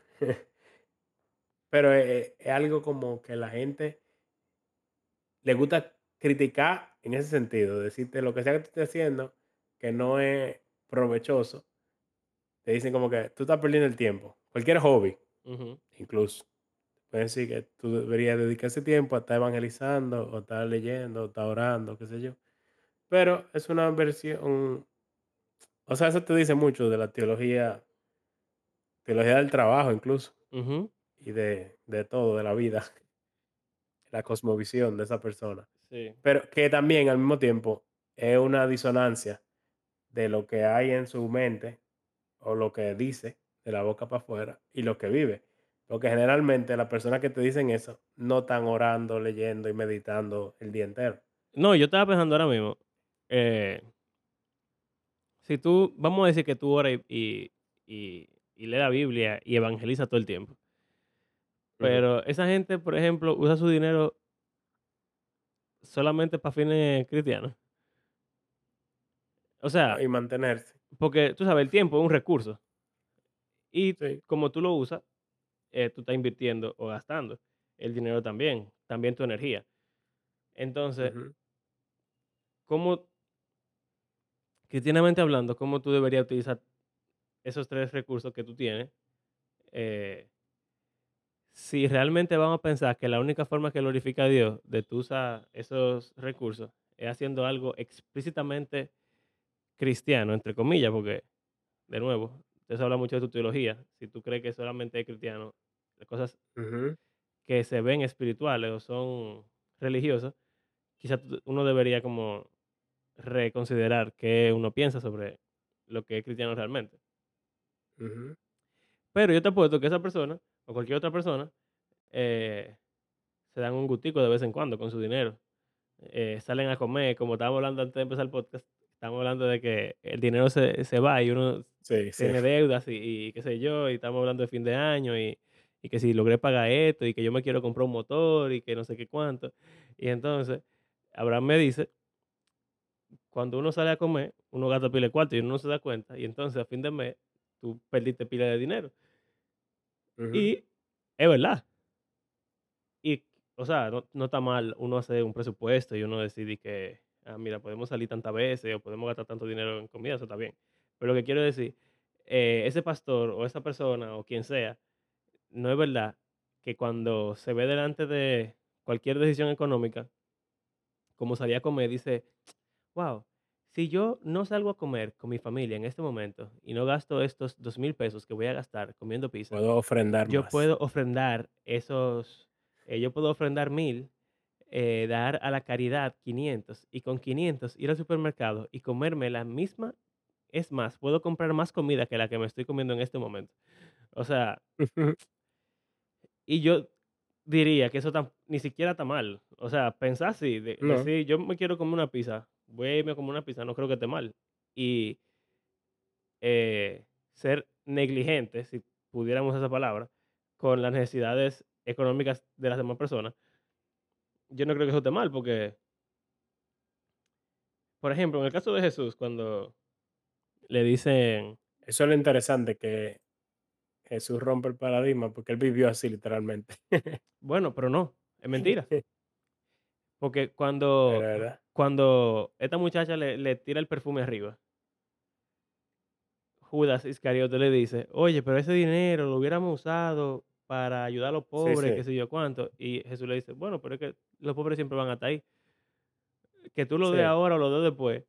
pero eh, es algo como que la gente le gusta criticar en ese sentido, decirte lo que sea que tú estés haciendo que no es provechoso, te dicen como que tú estás perdiendo el tiempo. Cualquier hobby, Ujú, incluso. Pueden decir que tú deberías dedicar ese tiempo a estar evangelizando, o estar leyendo, o estar orando, qué sé yo. Pero es una versión, o sea, eso te dice mucho de la teología, teología del trabajo incluso, ujú, y de, de todo, de la vida, la cosmovisión de esa persona. sí. Pero que también al mismo tiempo es una disonancia de lo que hay en su mente o lo que dice de la boca para afuera y lo que vive. Porque generalmente las personas que te dicen eso no están orando, leyendo y meditando el día entero. No, yo estaba pensando ahora mismo, eh, si tú, vamos a decir que tú oras y, y, lees la Biblia y evangeliza todo el tiempo, pero esa gente, por ejemplo, usa su dinero solamente para fines cristianos. O sea, y mantenerse. porque tú sabes, el tiempo es un recurso y Sí. como tú lo usas, eh, tú estás invirtiendo o gastando el dinero también, también tu energía. Entonces, ¿cómo, cristianamente hablando, cómo tú deberías utilizar esos tres recursos que tú tienes? eh, si realmente vamos a pensar que la única forma que glorifica a Dios de tú usar esos recursos es haciendo algo explícitamente cristiano, entre comillas, porque, de nuevo, eso habla mucho de tu teología. Si tú crees que solamente es cristiano, las cosas que se ven espirituales o son religiosas, quizás uno debería como reconsiderar qué uno piensa sobre lo que es cristiano realmente. Pero yo te apuesto que esa persona o cualquier otra persona eh, se dan un gustico de vez en cuando con su dinero. Eh, salen a comer, como estábamos hablando antes de empezar el podcast, estamos hablando de que el dinero se, se va y uno Sí, sí. tiene deudas y, y qué sé yo, y estamos hablando de fin de año y, y que si logré pagar esto y que yo me quiero comprar un motor y que no sé qué cuánto. Y entonces, Abraham me dice, cuando uno sale a comer, uno gasta pila de cuarto y uno no se da cuenta, y entonces a fin de mes tú perdiste pila de dinero. Y es verdad. Y, o sea, no, no está mal uno hacer un presupuesto y uno decide que, ah, mira, podemos salir tantas veces o podemos gastar tanto dinero en comida, eso está bien. Pero lo que quiero decir, eh, ese pastor o esa persona o quien sea, no es verdad que cuando se ve delante de cualquier decisión económica, como salir a comer, dice, wow, si yo no salgo a comer con mi familia en este momento y no gasto estos dos mil pesos que voy a gastar comiendo pizza, Puedo ofrendar yo más. puedo ofrendar esos, eh, yo puedo ofrendar 1000, eh, dar a la caridad 500 y con 500 ir al supermercado y comerme la misma, es más, puedo comprar más comida que la que me estoy comiendo en este momento. O sea, y yo diría que eso tam- ni siquiera está mal. O sea, pensar así, de- No. decir, yo me quiero comer una pizza, voy a irme a comer una pizza, no creo que esté mal. Y eh, ser negligente, si pudiéramos esa palabra, con las necesidades económicas de las demás personas, yo no creo que eso esté mal, porque, por ejemplo, en el caso de Jesús, cuando le dicen, Eso es lo interesante, que Jesús rompe el paradigma porque él vivió así literalmente. bueno, pero no, es mentira, porque cuando, cuando esta muchacha le, le tira el perfume arriba, Judas Iscariote le dice, oye, pero ese dinero lo hubiéramos usado para ayudar a los Sí, pobres, qué sí. sé yo cuánto, y Jesús le dice, bueno, pero es que los pobres siempre van a estar ahí. que tú lo des Sí. ahora o lo des después,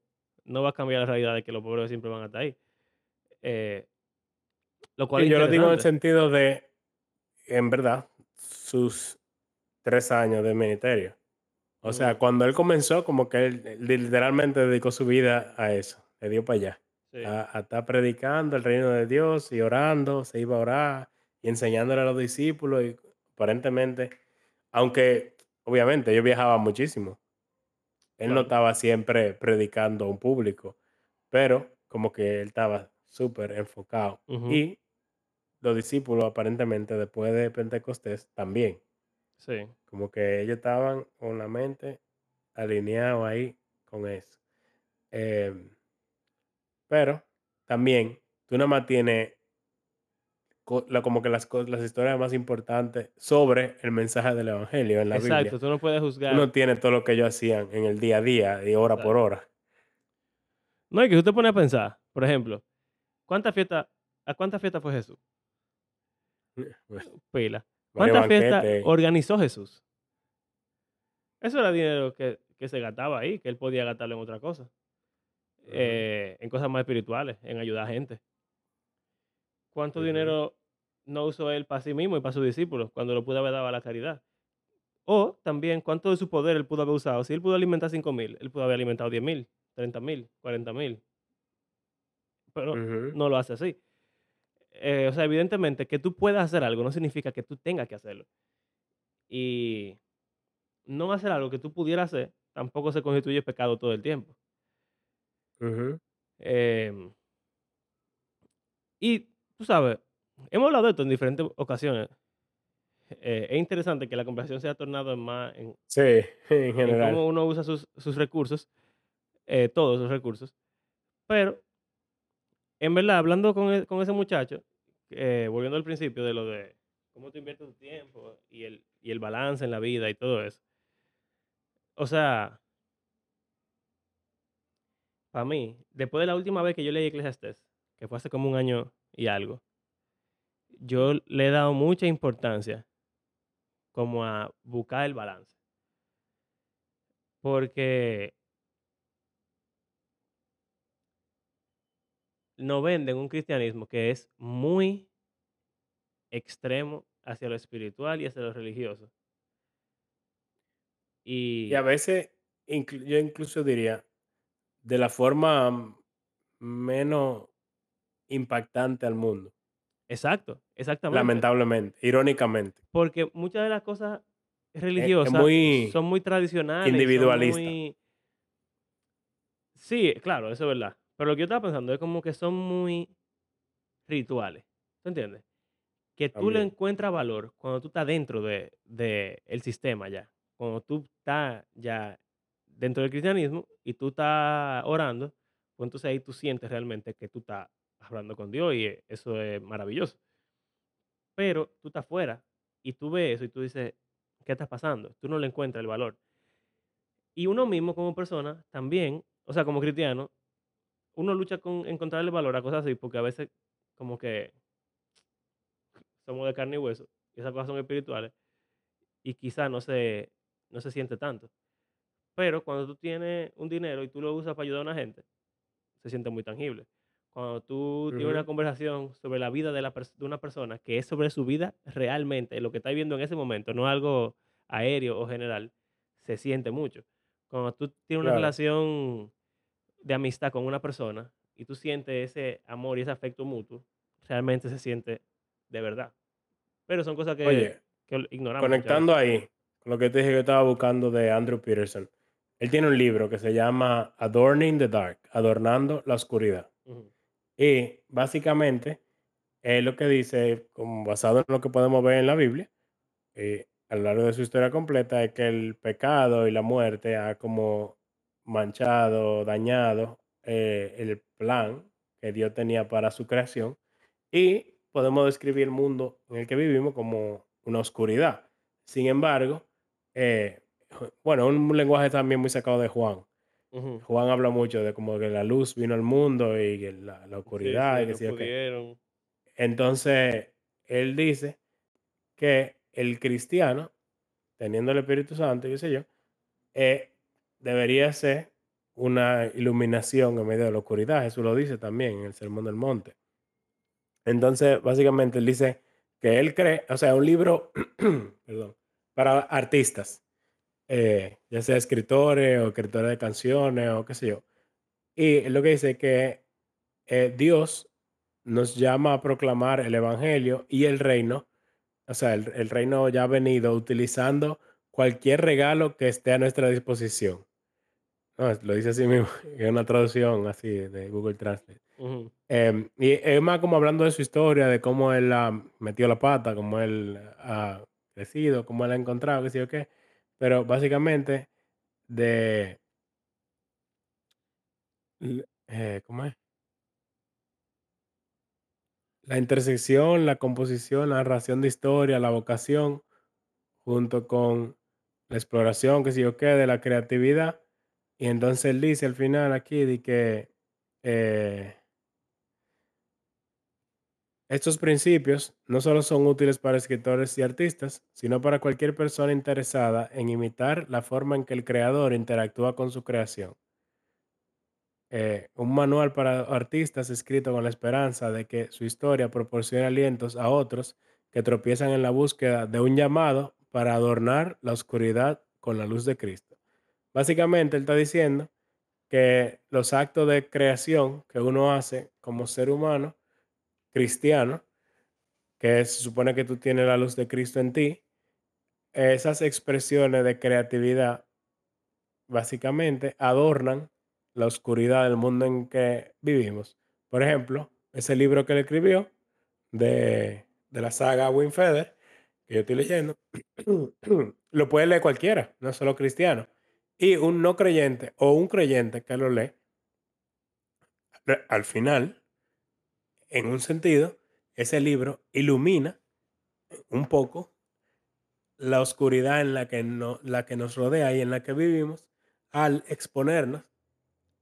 no va a cambiar la realidad de que los pobres siempre van a estar ahí. Eh, lo cual Y yo lo digo en el sentido de, en verdad, sus 3 años de ministerio. O sea, cuando él comenzó, como que él literalmente dedicó su vida a eso, le dio para allá. Sí. a, a estar predicando el reino de Dios y orando, se iba a orar y enseñándole a los discípulos y aparentemente, aunque obviamente yo viajaba muchísimo, él no Claro. estaba siempre predicando a un público, pero como que él estaba súper enfocado. Y los discípulos aparentemente después de Pentecostés también, Sí. como que ellos estaban con la mente alineados ahí con eso. Em, pero también tú nada más tienes la- como que las, las historias más importantes sobre el mensaje del Evangelio en la Biblia. Exacto, tú no puedes juzgar. no tienes todo lo que ellos hacían en el día a día y hora por Exacto. hora. No, y que tú te pones a pensar, por ejemplo, ¿cuántas fiestas, a cuántas fiestas fue Jesús? Pila. varios ¿Cuántas fiestas organizó Jesús? Eso era dinero que, que se gastaba ahí, que él podía gastarlo en otra cosa. Eh, en cosas más espirituales, en ayudar a gente. ¿Cuánto dinero no usó él para sí mismo y para sus discípulos cuando lo pudo haber dado a la caridad? O también, ¿cuánto de su poder él pudo haber usado? Si él pudo alimentar 5 mil, él pudo haber alimentado 10 mil, 30 mil, 40 mil. Pero ujú, no lo hace así. Eh, o sea, evidentemente que tú puedas hacer algo no significa que tú tengas que hacerlo. Y no hacer algo que tú pudieras hacer tampoco se constituye pecado todo el tiempo. Em, y tú sabes, hemos hablado de esto en diferentes ocasiones. Eh, es interesante que la conversación se ha tornado en más en, Sí, en en general. cómo uno usa sus, sus recursos, eh, todos sus recursos. Pero, en verdad, hablando con, e- con ese muchacho, eh, volviendo al principio de lo de cómo tú inviertes tu tiempo y el, y el balance en la vida y todo eso. O sea, para mí, después de la última vez que yo leí Eclesiastes, que fue hace como un año y algo, yo le he dado mucha importancia como a buscar el balance. Porque nos venden un cristianismo que es muy extremo hacia lo espiritual y hacia lo religioso. Y a veces, inclu- yo incluso diría, de la forma menos impactante al mundo, exacto, exactamente. lamentablemente, irónicamente. Porque muchas de las cosas es religiosas muy son muy tradicionales y son individualista. muy... Sí, claro, eso es verdad. Pero lo que yo estaba pensando es como que son muy rituales. ¿Tú entiendes? Que tú le encuentras valor cuando tú estás dentro de, de el sistema ya. Cuando tú estás ya dentro del cristianismo y tú estás orando, pues entonces ahí tú sientes realmente que tú estás hablando con Dios y eh, eso es maravilloso. Pero tú estás fuera y tú ves eso y tú dices, ¿qué está pasando? Tú no le encuentras el valor. Y uno mismo como persona también, o sea, como cristiano, uno lucha con encontrarle valor a cosas así porque a veces como que somos de carne y hueso y esas cosas son espirituales y quizá no se, no se siente tanto. Pero cuando tú tienes un dinero y tú lo usas para ayudar a una gente, se siente muy tangible. Cuando tú tienes una conversación sobre la vida de, la de una persona, que es sobre su vida realmente, lo que está viviendo en ese momento, no algo aéreo o general, se siente mucho. Cuando tú tienes una relación de amistad con una persona y tú sientes ese amor y ese afecto mutuo, realmente se siente de verdad. Pero son cosas que, Oye, que ignoramos conectando ahí con lo que te dije que estaba buscando de Andrew Peterson, él tiene un libro que se llama Adorning the Dark, Adornando la Oscuridad. Y básicamente es lo que dice, basado en lo que podemos ver en la Biblia, eh, a lo largo de su historia completa, es que el pecado y la muerte ha como manchado, dañado eh, el plan que Dios tenía para su creación y podemos describir el mundo en el que vivimos como una oscuridad. Sin embargo, eh, bueno, un lenguaje también muy sacado de Juan. Ujú. Juan habla mucho de como que la luz vino al mundo y que la, la Sí, oscuridad sí, y que no sí o qué. pudieron. Entonces, él dice que el cristiano, teniendo el Espíritu Santo, qué sé yo, eh, debería ser una iluminación en medio de la oscuridad. Jesús lo dice también en el Sermón del Monte. Entonces, básicamente, él dice que él cree, o sea, un libro, perdón, para artistas, eh, ya sea escritores o escritores de canciones o qué sé yo. Y lo que dice que eh, Dios nos llama a proclamar el evangelio y el reino, o sea, el, el reino ya ha venido utilizando cualquier regalo que esté a nuestra disposición. No, lo dice así mismo, es una traducción así de Google Translate. Ujú. Em, y es más como hablando de su historia, de cómo él ha metido la pata, cómo él ha crecido, cómo él ha encontrado, qué sé yo qué. Pero básicamente de... eh, ¿cómo es? La intersección, la composición, la narración de historia, la vocación, junto con la exploración, qué sé yo qué, de la creatividad. Y entonces él dice al final aquí de que eh, estos principios no solo son útiles para escritores y artistas, sino para cualquier persona interesada en imitar la forma en que el creador interactúa con su creación. Eh, un manual para artistas escrito con la esperanza de que su historia proporcione alientos a otros que tropiezan en la búsqueda de un llamado para adornar la oscuridad con la luz de Cristo. Básicamente, él está diciendo que los actos de creación que uno hace como ser humano cristiano, que se supone que tú tienes la luz de Cristo en ti, esas expresiones de creatividad básicamente adornan la oscuridad del mundo en que vivimos. Por ejemplo, ese libro que él escribió de, de la saga Winfeder, que yo estoy leyendo, lo puede leer cualquiera, no solo cristiano. Y un no creyente o un creyente que lo lee, al final, en un sentido, ese libro ilumina un poco la oscuridad en la que, no, la que nos rodea y en la que vivimos al exponernos,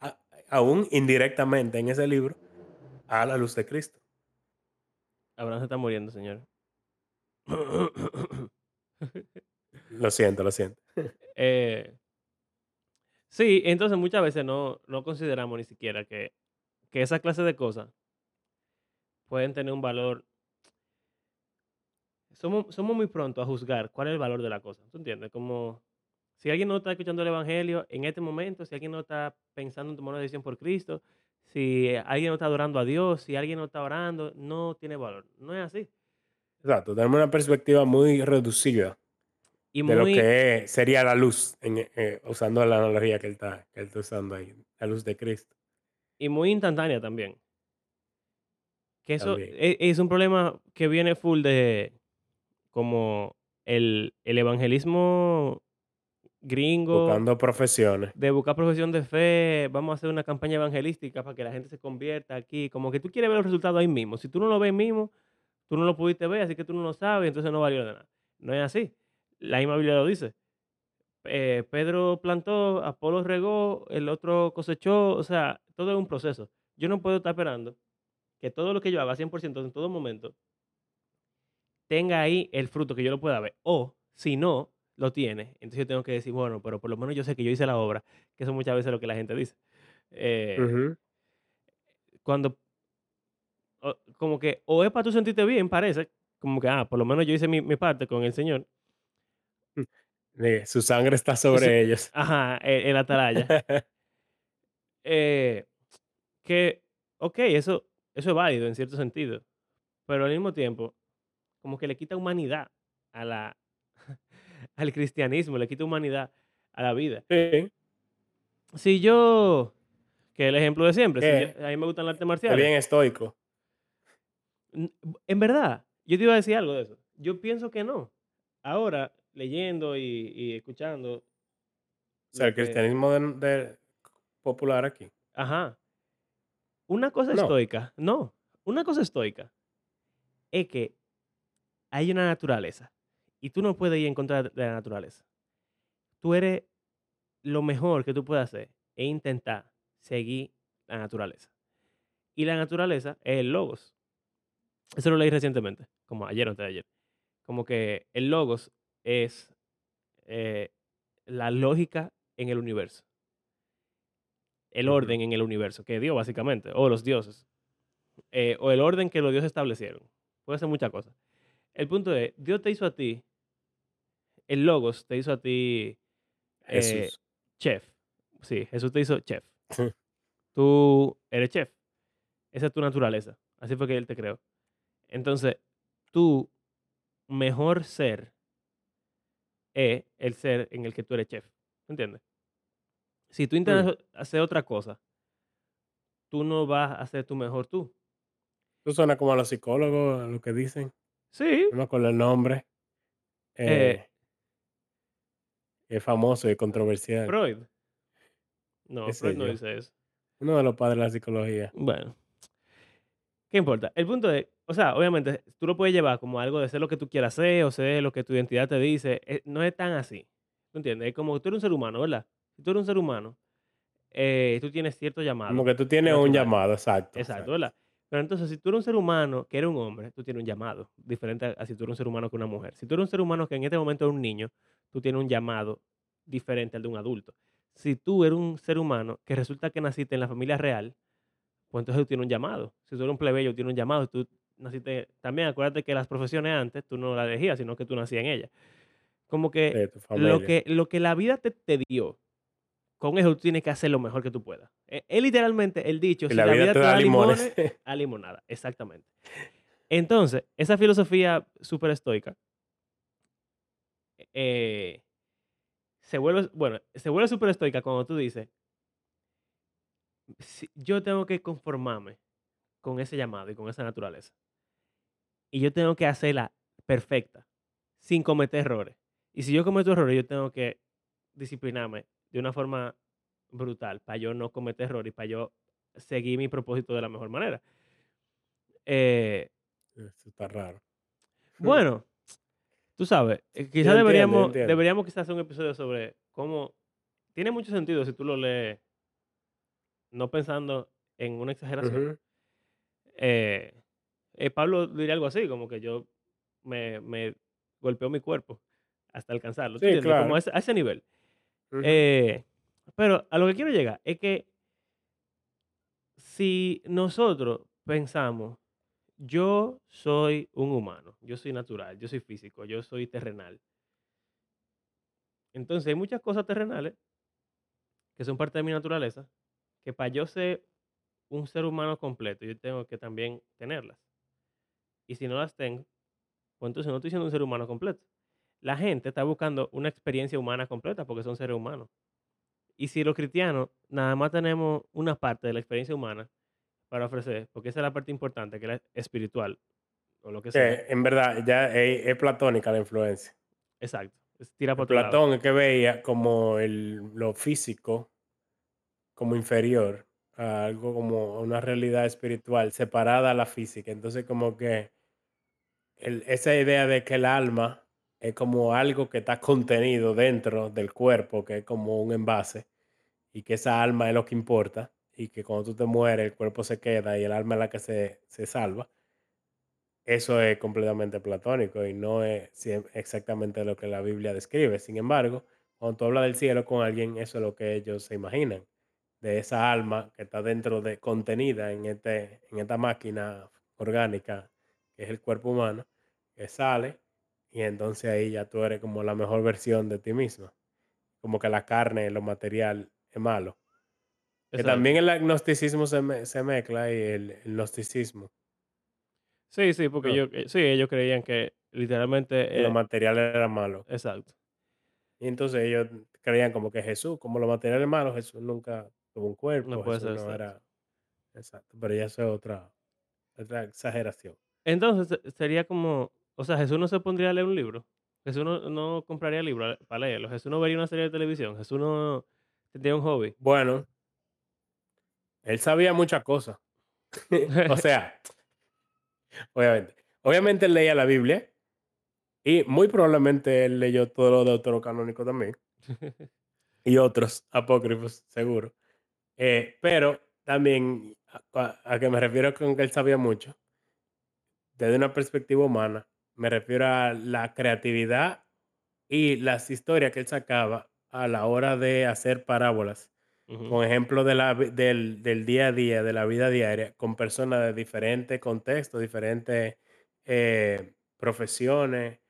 a- aún indirectamente en ese libro, a la luz de Cristo. Abraham se está muriendo, señor. Lo siento, lo siento. Eh, sí, entonces muchas veces no, no consideramos ni siquiera que, que esa clase de cosas pueden tener un valor. Somos, somos muy prontos a juzgar cuál es el valor de la cosa. ¿Tú entiendes? Como si alguien no está escuchando el Evangelio en este momento, si alguien no está pensando en tomar una decisión por Cristo, si alguien no está adorando a Dios, si alguien no está orando, no tiene valor. No es así. Exacto, tenemos una perspectiva muy reducida Y de lo que sería la luz, en, eh, usando la analogía que él, está, que él está usando ahí, la luz de Cristo. y muy instantánea también. Que eso e- es, un problema que viene full de como el, el evangelismo gringo, Buscando profesiones. de buscar profesión de fe, vamos a hacer una campaña evangelística para que la gente se convierta aquí, como que tú quieres ver los resultados ahí mismo. Si tú no lo ves mismo, tú no lo pudiste ver, así que tú no lo sabes, entonces no valió de nada. No es así. La misma Biblia lo dice. Eh, Pedro plantó, Apolo regó, el otro cosechó, o sea, todo es un proceso. Yo no puedo estar esperando que todo lo que yo haga 100% en todo momento tenga ahí el fruto que yo lo pueda ver. O si no lo tiene, entonces yo tengo que decir, bueno, pero por lo menos yo sé que yo hice la obra, que eso muchas veces es lo que la gente dice. Eh. Cuando, o- como que, o es para tú sentirte bien, parece, como que, ah, por lo menos yo hice mi, mi parte con el Señor. Eh, Su sangre está sobre ellos. Ajá, en, en la atalaya. Eh, que, ok, eso, eso es válido en cierto sentido, pero al mismo tiempo, como que le quita humanidad a la, al cristianismo, le quita humanidad a la vida. sí, Si yo, que el ejemplo de siempre, si yo- a mí me gustan las artes es marciales, bien estoico. en verdad, yo te iba a decir algo de eso. Yo pienso que no. Ahora, leyendo y, y escuchando, O sea, el que- cristianismo de- de- popular aquí. ajá, una cosa No. estoica, no, una cosa estoica es que hay una naturaleza y tú no puedes ir en contra de la naturaleza. Tú eres lo mejor que tú puedes hacer e intentar seguir la naturaleza. Y la naturaleza es el logos. Eso lo leí recientemente, como ayer o antes de ayer. Como que el logos es eh, la lógica en el universo. El orden en el universo, que Dios básicamente, o los dioses. eh, o el orden que los dioses establecieron. Puede ser muchas cosas. El punto es, Dios te hizo a ti, el logos te hizo a ti eh, Jesús. chef. Sí, Jesús te hizo chef. Tú eres chef. Esa es tu naturaleza. Así fue que él te creó. Entonces, tu mejor ser es el ser en el que tú eres chef. ¿Entiendes? Si tú Mm. intentas hacer otra cosa, tú no vas a ser tu mejor tú. Eso suena como a los psicólogos, a lo que dicen. Sí. No me acuerdo el nombre. Eh, Eh, es famoso y controversial. Freud. No, Freud no yo. dice eso. Uno de los padres de la psicología. Bueno. ¿Qué importa? El punto es, o sea, obviamente, tú lo puedes llevar como algo de ser lo que tú quieras ser o ser lo que tu identidad te dice. eh, no es tan así. ¿Tú entiendes? Es como tú eres un ser humano, ¿verdad? Si tú eres un ser humano, eh, tú tienes cierto llamado. Como que tú tienes un llamado, exacto. Exacto, ¿verdad? Pero entonces, si tú eres un ser humano que eres un hombre, tú tienes un llamado, diferente a, a si tú eres un ser humano que una mujer. Si tú eres un ser humano que en este momento es un niño, tú tienes un llamado diferente al de un adulto. Si tú eres un ser humano que resulta que naciste en la familia real, pues entonces tú tienes un llamado. Si tú eres un plebeyo, tienes un llamado. Tú naciste, también acuérdate que las profesiones antes tú no las elegías, sino que tú nacías en ellas. Como que lo que, lo que la vida te, te dio, con eso tú tienes que hacer lo mejor que tú puedas. Eh, Es literalmente el dicho, Si si la vida te da limones. a limonada, exactamente. Entonces, esa filosofía súper estoica eh, se vuelve, bueno, se vuelve súper estoica cuando tú dices, "Si- yo tengo que conformarme con ese llamado y con esa naturaleza. Y yo tengo que hacerla perfecta, sin cometer errores. Y si yo cometo errores, yo tengo que disciplinarme de una forma brutal para yo no cometer errores y para yo seguir mi propósito de la mejor manera. Eh, Eso está raro. bueno, tú sabes, eh, quizás entiendo, deberíamos, entiendo. deberíamos quizás hacer un episodio sobre cómo tiene mucho sentido si tú lo lees, no pensando en una exageración. Eh, eh, Pablo diría algo así, como que yo me, me golpeó mi cuerpo hasta alcanzarlo. ¿tú Sí, entiendes? Como claro. a ese, a ese nivel. Eh, pero a lo que quiero llegar es que si nosotros pensamos, yo soy un humano, yo soy natural, yo soy físico, yo soy terrenal. Entonces hay muchas cosas terrenales que son parte de mi naturaleza, que para yo ser un ser humano completo, yo tengo que también tenerlas. Y si no las tengo, pues entonces no estoy siendo un ser humano completo. La gente está buscando una experiencia humana completa porque son seres humanos. Y si los cristianos nada más tenemos una parte de la experiencia humana para ofrecer, porque esa es la parte importante, que es la espiritual, o lo que sea. En verdad ya es, es platónica la influencia. Exacto. Es tira por. Platón es que veía como el, lo físico como inferior a algo como una realidad espiritual separada a la física. Entonces como que el- esa idea de que el alma es como algo que está contenido dentro del cuerpo, que es como un envase, y que esa alma es lo que importa, y que cuando tú te mueres el cuerpo se queda y el alma es la que se, se salva. Eso es completamente platónico y no es exactamente lo que la Biblia describe. Sin embargo, cuando tú hablas del cielo con alguien, eso es lo que ellos se imaginan, de esa alma que está dentro de, contenida en, este, en esta máquina orgánica que es el cuerpo humano, que sale y entonces ahí ya tú eres como la mejor versión de ti mismo. Como que la carne, lo material es malo. Que también el agnosticismo se, me- se mezcla y el, el gnosticismo. Sí, sí, porque No. yo, eh, sí, ellos creían que literalmente... Lo eh, material era malo. exacto. Y entonces ellos creían como que Jesús, como lo material es malo, Jesús nunca tuvo un cuerpo. No puede ser no exacto. era. Exacto. Pero ya eso es otra, otra exageración. Entonces se- sería como, o sea, Jesús no se pondría a leer un libro. Jesús no, no compraría libros para leerlo. Jesús no vería una serie de televisión. Jesús no tendría un hobby. Bueno, él sabía muchas cosas. o sea, obviamente. Obviamente él leía la Biblia y muy probablemente él leyó todo lo deuterocanónico también. y otros apócrifos, seguro. Eh, pero también, a, a- a que me refiero con que él sabía mucho, desde una perspectiva humana, me refiero a la creatividad y las historias que él sacaba a la hora de hacer parábolas, con ejemplos de la vi- del, del día a día, de la vida diaria, con personas de diferentes contextos, diferentes eh, profesiones,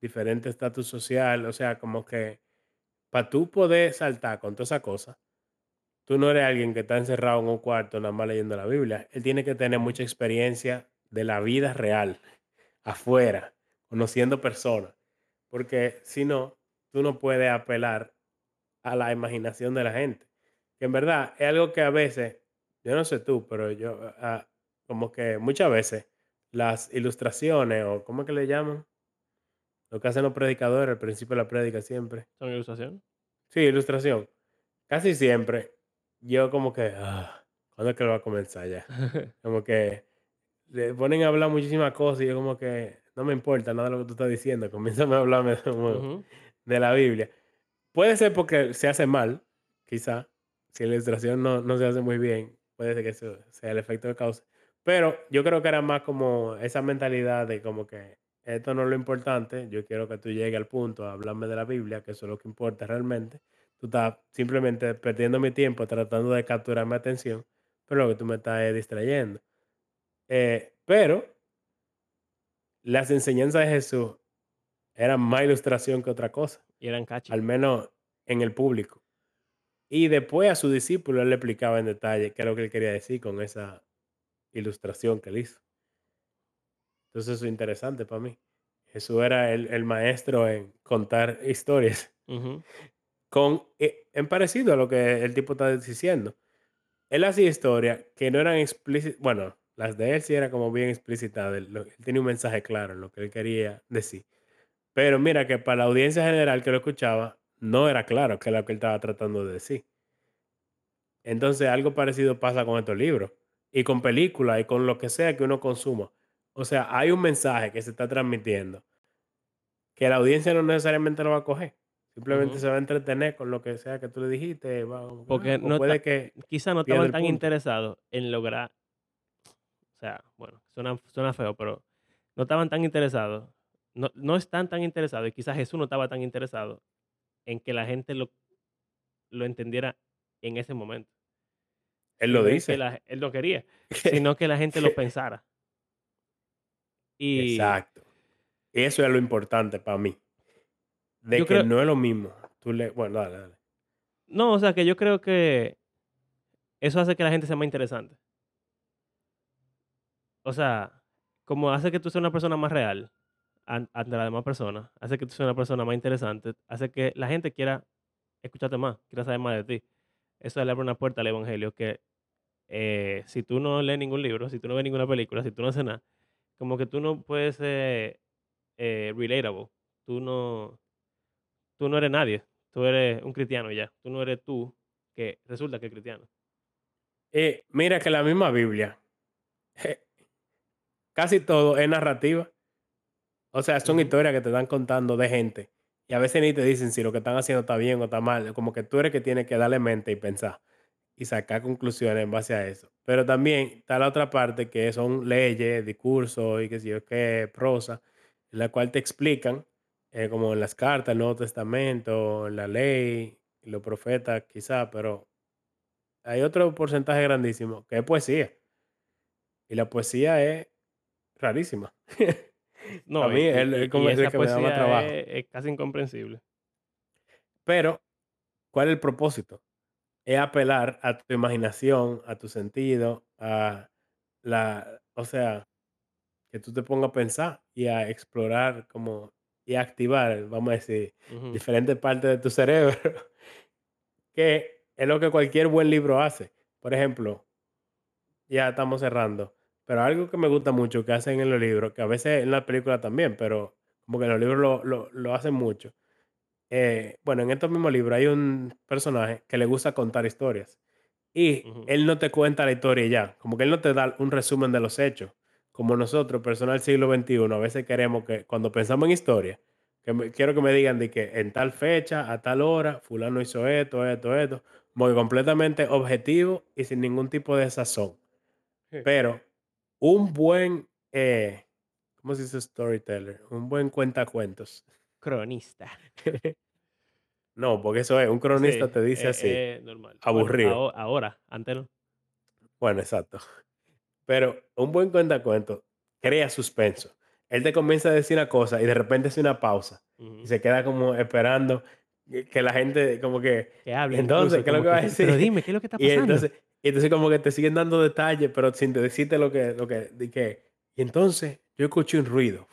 diferente estatus social, o sea, como que para tú poder saltar con toda esa cosa, tú no eres alguien que está encerrado en un cuarto nada más leyendo la Biblia. Él tiene que tener mucha experiencia de la vida real, afuera, conociendo personas. Porque si no, tú no puedes apelar a la imaginación de la gente. Que en verdad es algo que a veces, yo no sé tú, pero yo, ah, como que muchas veces las ilustraciones, o ¿cómo es que le llaman? Lo que hacen los predicadores al principio de la prédica siempre. ¿Son ilustración? Sí, ilustración. Casi siempre, yo como que, ah, ¿cuándo es que lo va a comenzar ya? Como que le ponen a hablar muchísimas cosas y yo como que no me importa nada de lo que tú estás diciendo, comiénzame a hablarme de de la Biblia. Puede ser porque se hace mal, quizá, si la ilustración no, no se hace muy bien, puede ser que eso sea el efecto que cause. Pero yo creo que era más como esa mentalidad de como que esto no es lo importante, yo quiero que tú llegues al punto a hablarme de la Biblia, que eso es lo que importa realmente. Tú estás simplemente perdiendo mi tiempo tratando de capturar mi atención, pero lo que tú me estás es distrayendo. Eh, pero las enseñanzas de Jesús eran más ilustración que otra cosa, Y eran al menos en el público. Y después a su discípulo él le explicaba en detalle qué es lo que él quería decir con esa ilustración que él hizo. Entonces eso es interesante para mí. Jesús era el, el maestro en contar historias con eh, en parecido a lo que el tipo está diciendo. Él hacía historias que no eran explícitas, bueno, las de él sí eran como bien explícitas, él, tenía un mensaje claro en lo que él quería decir. Pero mira que para la audiencia general que lo escuchaba, no era claro qué es lo que él estaba tratando de decir. Entonces algo parecido pasa con estos libros y con películas y con lo que sea que uno consuma. O sea, hay un mensaje que se está transmitiendo que la audiencia no necesariamente lo va a coger. Simplemente se va a entretener con lo que sea que tú le dijiste. va Porque ah, o no puede que quizá no estaban tan interesados en lograr, sea, bueno, suena, suena feo, pero no estaban tan interesados, no, no están tan interesados, y quizás Jesús no estaba tan interesado en que la gente lo, lo entendiera en ese momento, Él lo dice. la- él no quería, sino que la gente lo pensara. Y Exacto. Eso es lo importante para mí. De que creo, no es lo mismo. Tú le, bueno, dale, dale. no, o sea, que yo creo que eso hace que la gente sea más interesante. O sea, como hace que tú seas una persona más real an- ante las demás personas, hace que tú seas una persona más interesante, hace que la gente quiera escucharte más, quiera saber más de ti. Eso le abre una puerta al evangelio que eh, si tú no lees ningún libro, si tú no ves ninguna película, si tú no haces nada, como que tú no puedes ser eh, relatable. Tú no, tú no eres nadie. Tú eres un cristiano ya. Tú no eres tú que resulta que es cristiano. Eh, mira que la misma Biblia, casi todo es narrativa. O sea, son historias que te están contando de gente. Y a veces ni te dicen si lo que están haciendo está bien o está mal. Como que tú eres que tienes que darle mente y pensar. Y sacar conclusiones en base a eso. Pero también está la otra parte que son leyes, discursos y qué sé yo qué, prosa, en la cual te explican, eh, como en las cartas, el Nuevo Testamento, en la ley, los profetas quizá, pero hay otro porcentaje grandísimo que es poesía. Y la poesía es rarísima. No, A mí y- y- el como y esa que me da más trabajo. es, es casi incomprensible. Pero, ¿cuál es el propósito? Es apelar a tu imaginación, a tu sentido, a la, o sea, que tú te pongas a pensar y a explorar como y a activar, vamos a decir, diferentes partes de tu cerebro, que es lo que cualquier buen libro hace. Por ejemplo, ya estamos cerrando, pero algo que me gusta mucho que hacen en los libros, que a veces en la película también, pero como que en los libros lo, lo, lo hacen mucho. eh, bueno, en estos mismos libros hay un personaje que le gusta contar historias. Y él no te cuenta la historia ya, como que él no te da un resumen de los hechos. Como nosotros, personas del siglo XXI, a veces queremos que cuando pensamos en historia, que me- quiero que me digan de que en tal fecha, a tal hora, fulano hizo esto, esto, esto, como que completamente objetivo y sin ningún tipo de sazón. Pero un buen, eh, ¿cómo se dice storyteller? Un buen cuentacuentos. Cronista. No, porque eso es, un cronista Sí, te dice así, es normal. Bueno, aburrido. aho- ahora, antes no. Bueno, exacto. Pero un buen cuentacuentos crea suspenso. Él te comienza a decir una cosa y de repente hace una pausa y se queda como esperando que la gente como que... Que hable. Entonces, incluso, ¿qué es lo como que va a decir? Pero dime, ¿qué es lo que está Y pasando? entonces, y entonces como que te siguen dando detalles, pero sin decirte lo que, lo que, de que, y entonces yo escuché un ruido,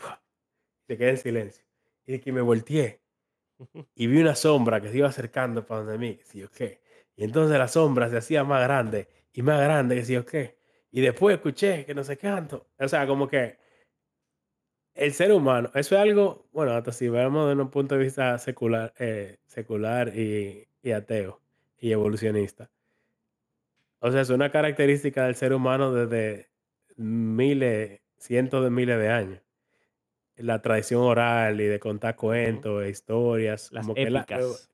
se quedé en silencio, y de que me volteé, y vi una sombra que se iba acercando para donde mí, que yo qué, y entonces la sombra se hacía más grande, y más grande, que si yo qué, y después escuché que no sé cuánto, o sea, como que el ser humano, eso es algo, bueno, hasta si vemos desde un punto de vista secular, eh, secular y, y ateo, y evolucionista. O sea, es una característica del ser humano desde miles, cientos de miles de años. La tradición oral y de contar cuentos e historias, Las como que la- épicas.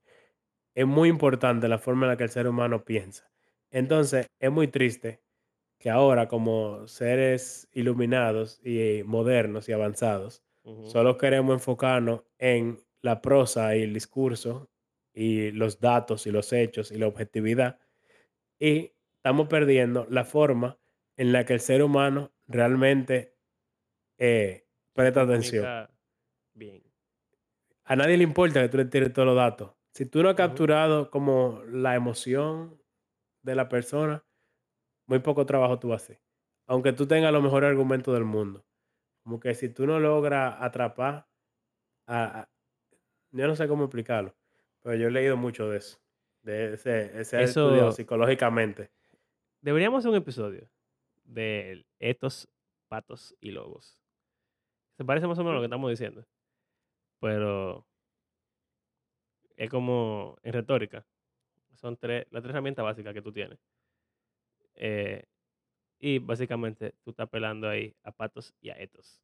es muy importante la forma en la que el ser humano piensa. Entonces, es muy triste que ahora como seres iluminados y modernos y avanzados, solo queremos enfocarnos en la prosa y el discurso y los datos y los hechos y la objetividad y estamos perdiendo la forma en la que el ser humano realmente eh, presta atención. bien. A nadie le importa que tú le tires todos los datos. Si tú no has capturado como la emoción de la persona, muy poco trabajo tú vas a hacer. Aunque tú tengas los mejores argumentos del mundo. Como que si tú no logras atrapar a, a- yo no sé cómo explicarlo, pero yo he leído mucho de eso. De ese, ese estudio Eso, psicológicamente. Deberíamos hacer un episodio de estos patos y lobos. Se parece más o menos a lo que estamos diciendo. Pero es como en retórica. Son tres, las tres herramientas básicas que tú tienes. Eh, y básicamente tú estás apelando ahí a patos y a etos,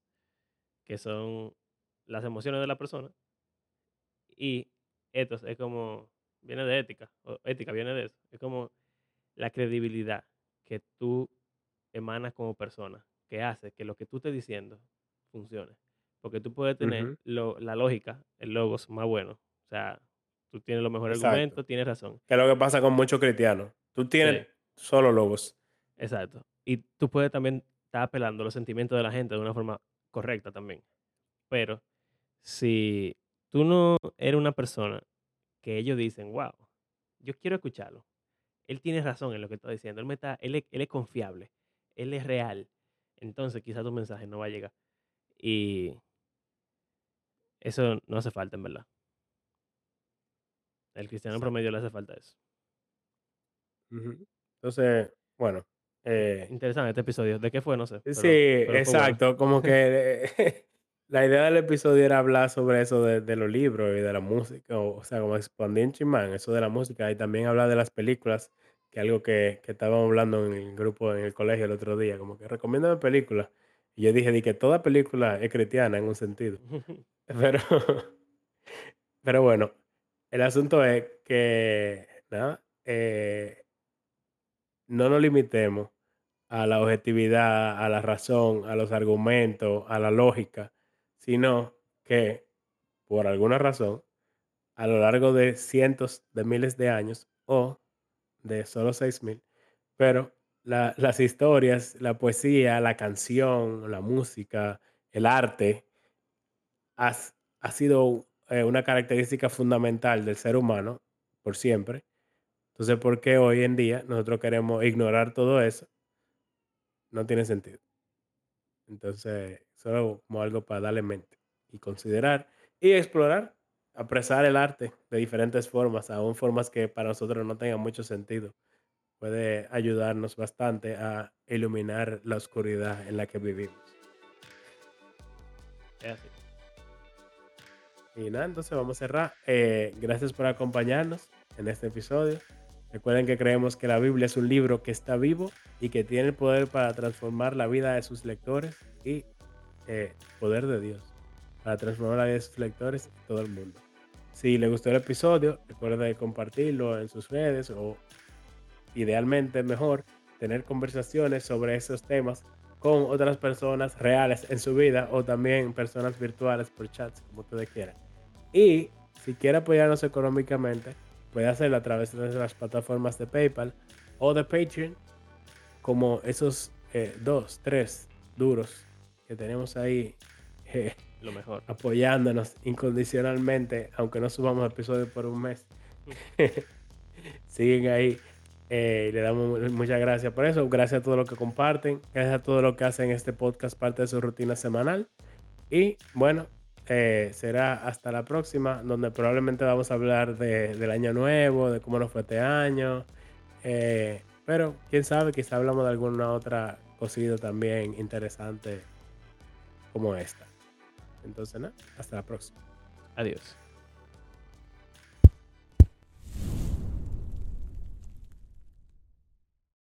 que son las emociones de la persona. Y etos es como, viene de ética, o ética viene de eso. Es como la credibilidad que tú emanas como persona, que hace que lo que tú estés diciendo funcione. Porque tú puedes tener lo- la lógica, el logos más bueno. O sea, tú tienes los mejores Exacto. argumentos, tienes razón. Que es lo que pasa con muchos cristianos. Tú tienes Sí, solo logos. exacto. Y tú puedes también estar apelando a los sentimientos de la gente de una forma correcta también. Pero si tú no eres una persona que ellos dicen, wow, yo quiero escucharlo. Él tiene razón en lo que está diciendo. Él, me está, él, es, él es confiable. Él es real. Entonces quizás tu mensaje no va a llegar. Y eso no hace falta, en verdad. El cristiano Exacto. promedio le hace falta eso. Entonces, bueno. eh, Interesante este episodio. ¿De qué fue? No sé. Pero, sí, pero fue bueno. exacto. Como que eh, la idea del episodio era hablar sobre eso de, de los libros y de la música. O, o sea, como expandir un chimán, eso de la música. Y también hablar de las películas, que es algo que, que estábamos hablando en el grupo, en el colegio el otro día. Como que recomiéndame películas. Y yo dije, di que toda película es cristiana en un sentido. Pero, pero bueno, el asunto es que, nada, eh, no nos limitemos a la objetividad, a la razón, a los argumentos, a la lógica, sino que, por alguna razón, a lo largo de cientos de miles de años o de solo seis mil, pero la- las historias, la poesía, la canción, la música, el arte, has- ha sido eh, una característica fundamental del ser humano por siempre. Entonces, ¿por qué hoy en día nosotros queremos ignorar todo eso? No tiene sentido. Entonces, solo como algo para darle mente y considerar y explorar, apresar el arte de diferentes formas, aún formas que para nosotros no tengan mucho sentido. Puede ayudarnos bastante a iluminar la oscuridad en la que vivimos. Es así. Y nada, entonces vamos a cerrar. Eh, gracias por acompañarnos en este episodio. Recuerden que creemos que la Biblia es un libro que está vivo y que tiene el poder para transformar la vida de sus lectores y eh, poder de Dios para transformar la vida de sus lectores y todo el mundo. Si le gustó el episodio, recuerde compartirlo en sus redes o idealmente mejor tener conversaciones sobre esos temas con otras personas reales en su vida o también personas virtuales por chats, como ustedes quieran. Y si quiere apoyarnos económicamente, puede hacerlo a través de nuestras plataformas de PayPal o de Patreon, como esos eh, dos, tres duros que tenemos ahí eh, Lo mejor. apoyándonos incondicionalmente, aunque no subamos episodios por un mes. Siguen ahí. Eh, le damos mu- muchas gracias por eso. Gracias a todos los que comparten. Gracias a todos los que hacen este podcast parte de su rutina semanal. Y bueno, eh, será hasta la próxima, donde probablemente vamos a hablar de- del año nuevo, de cómo nos fue este año. Eh, pero quién sabe, quizá hablamos de alguna otra cosita también interesante como esta. Entonces, nada, hasta la próxima. Adiós.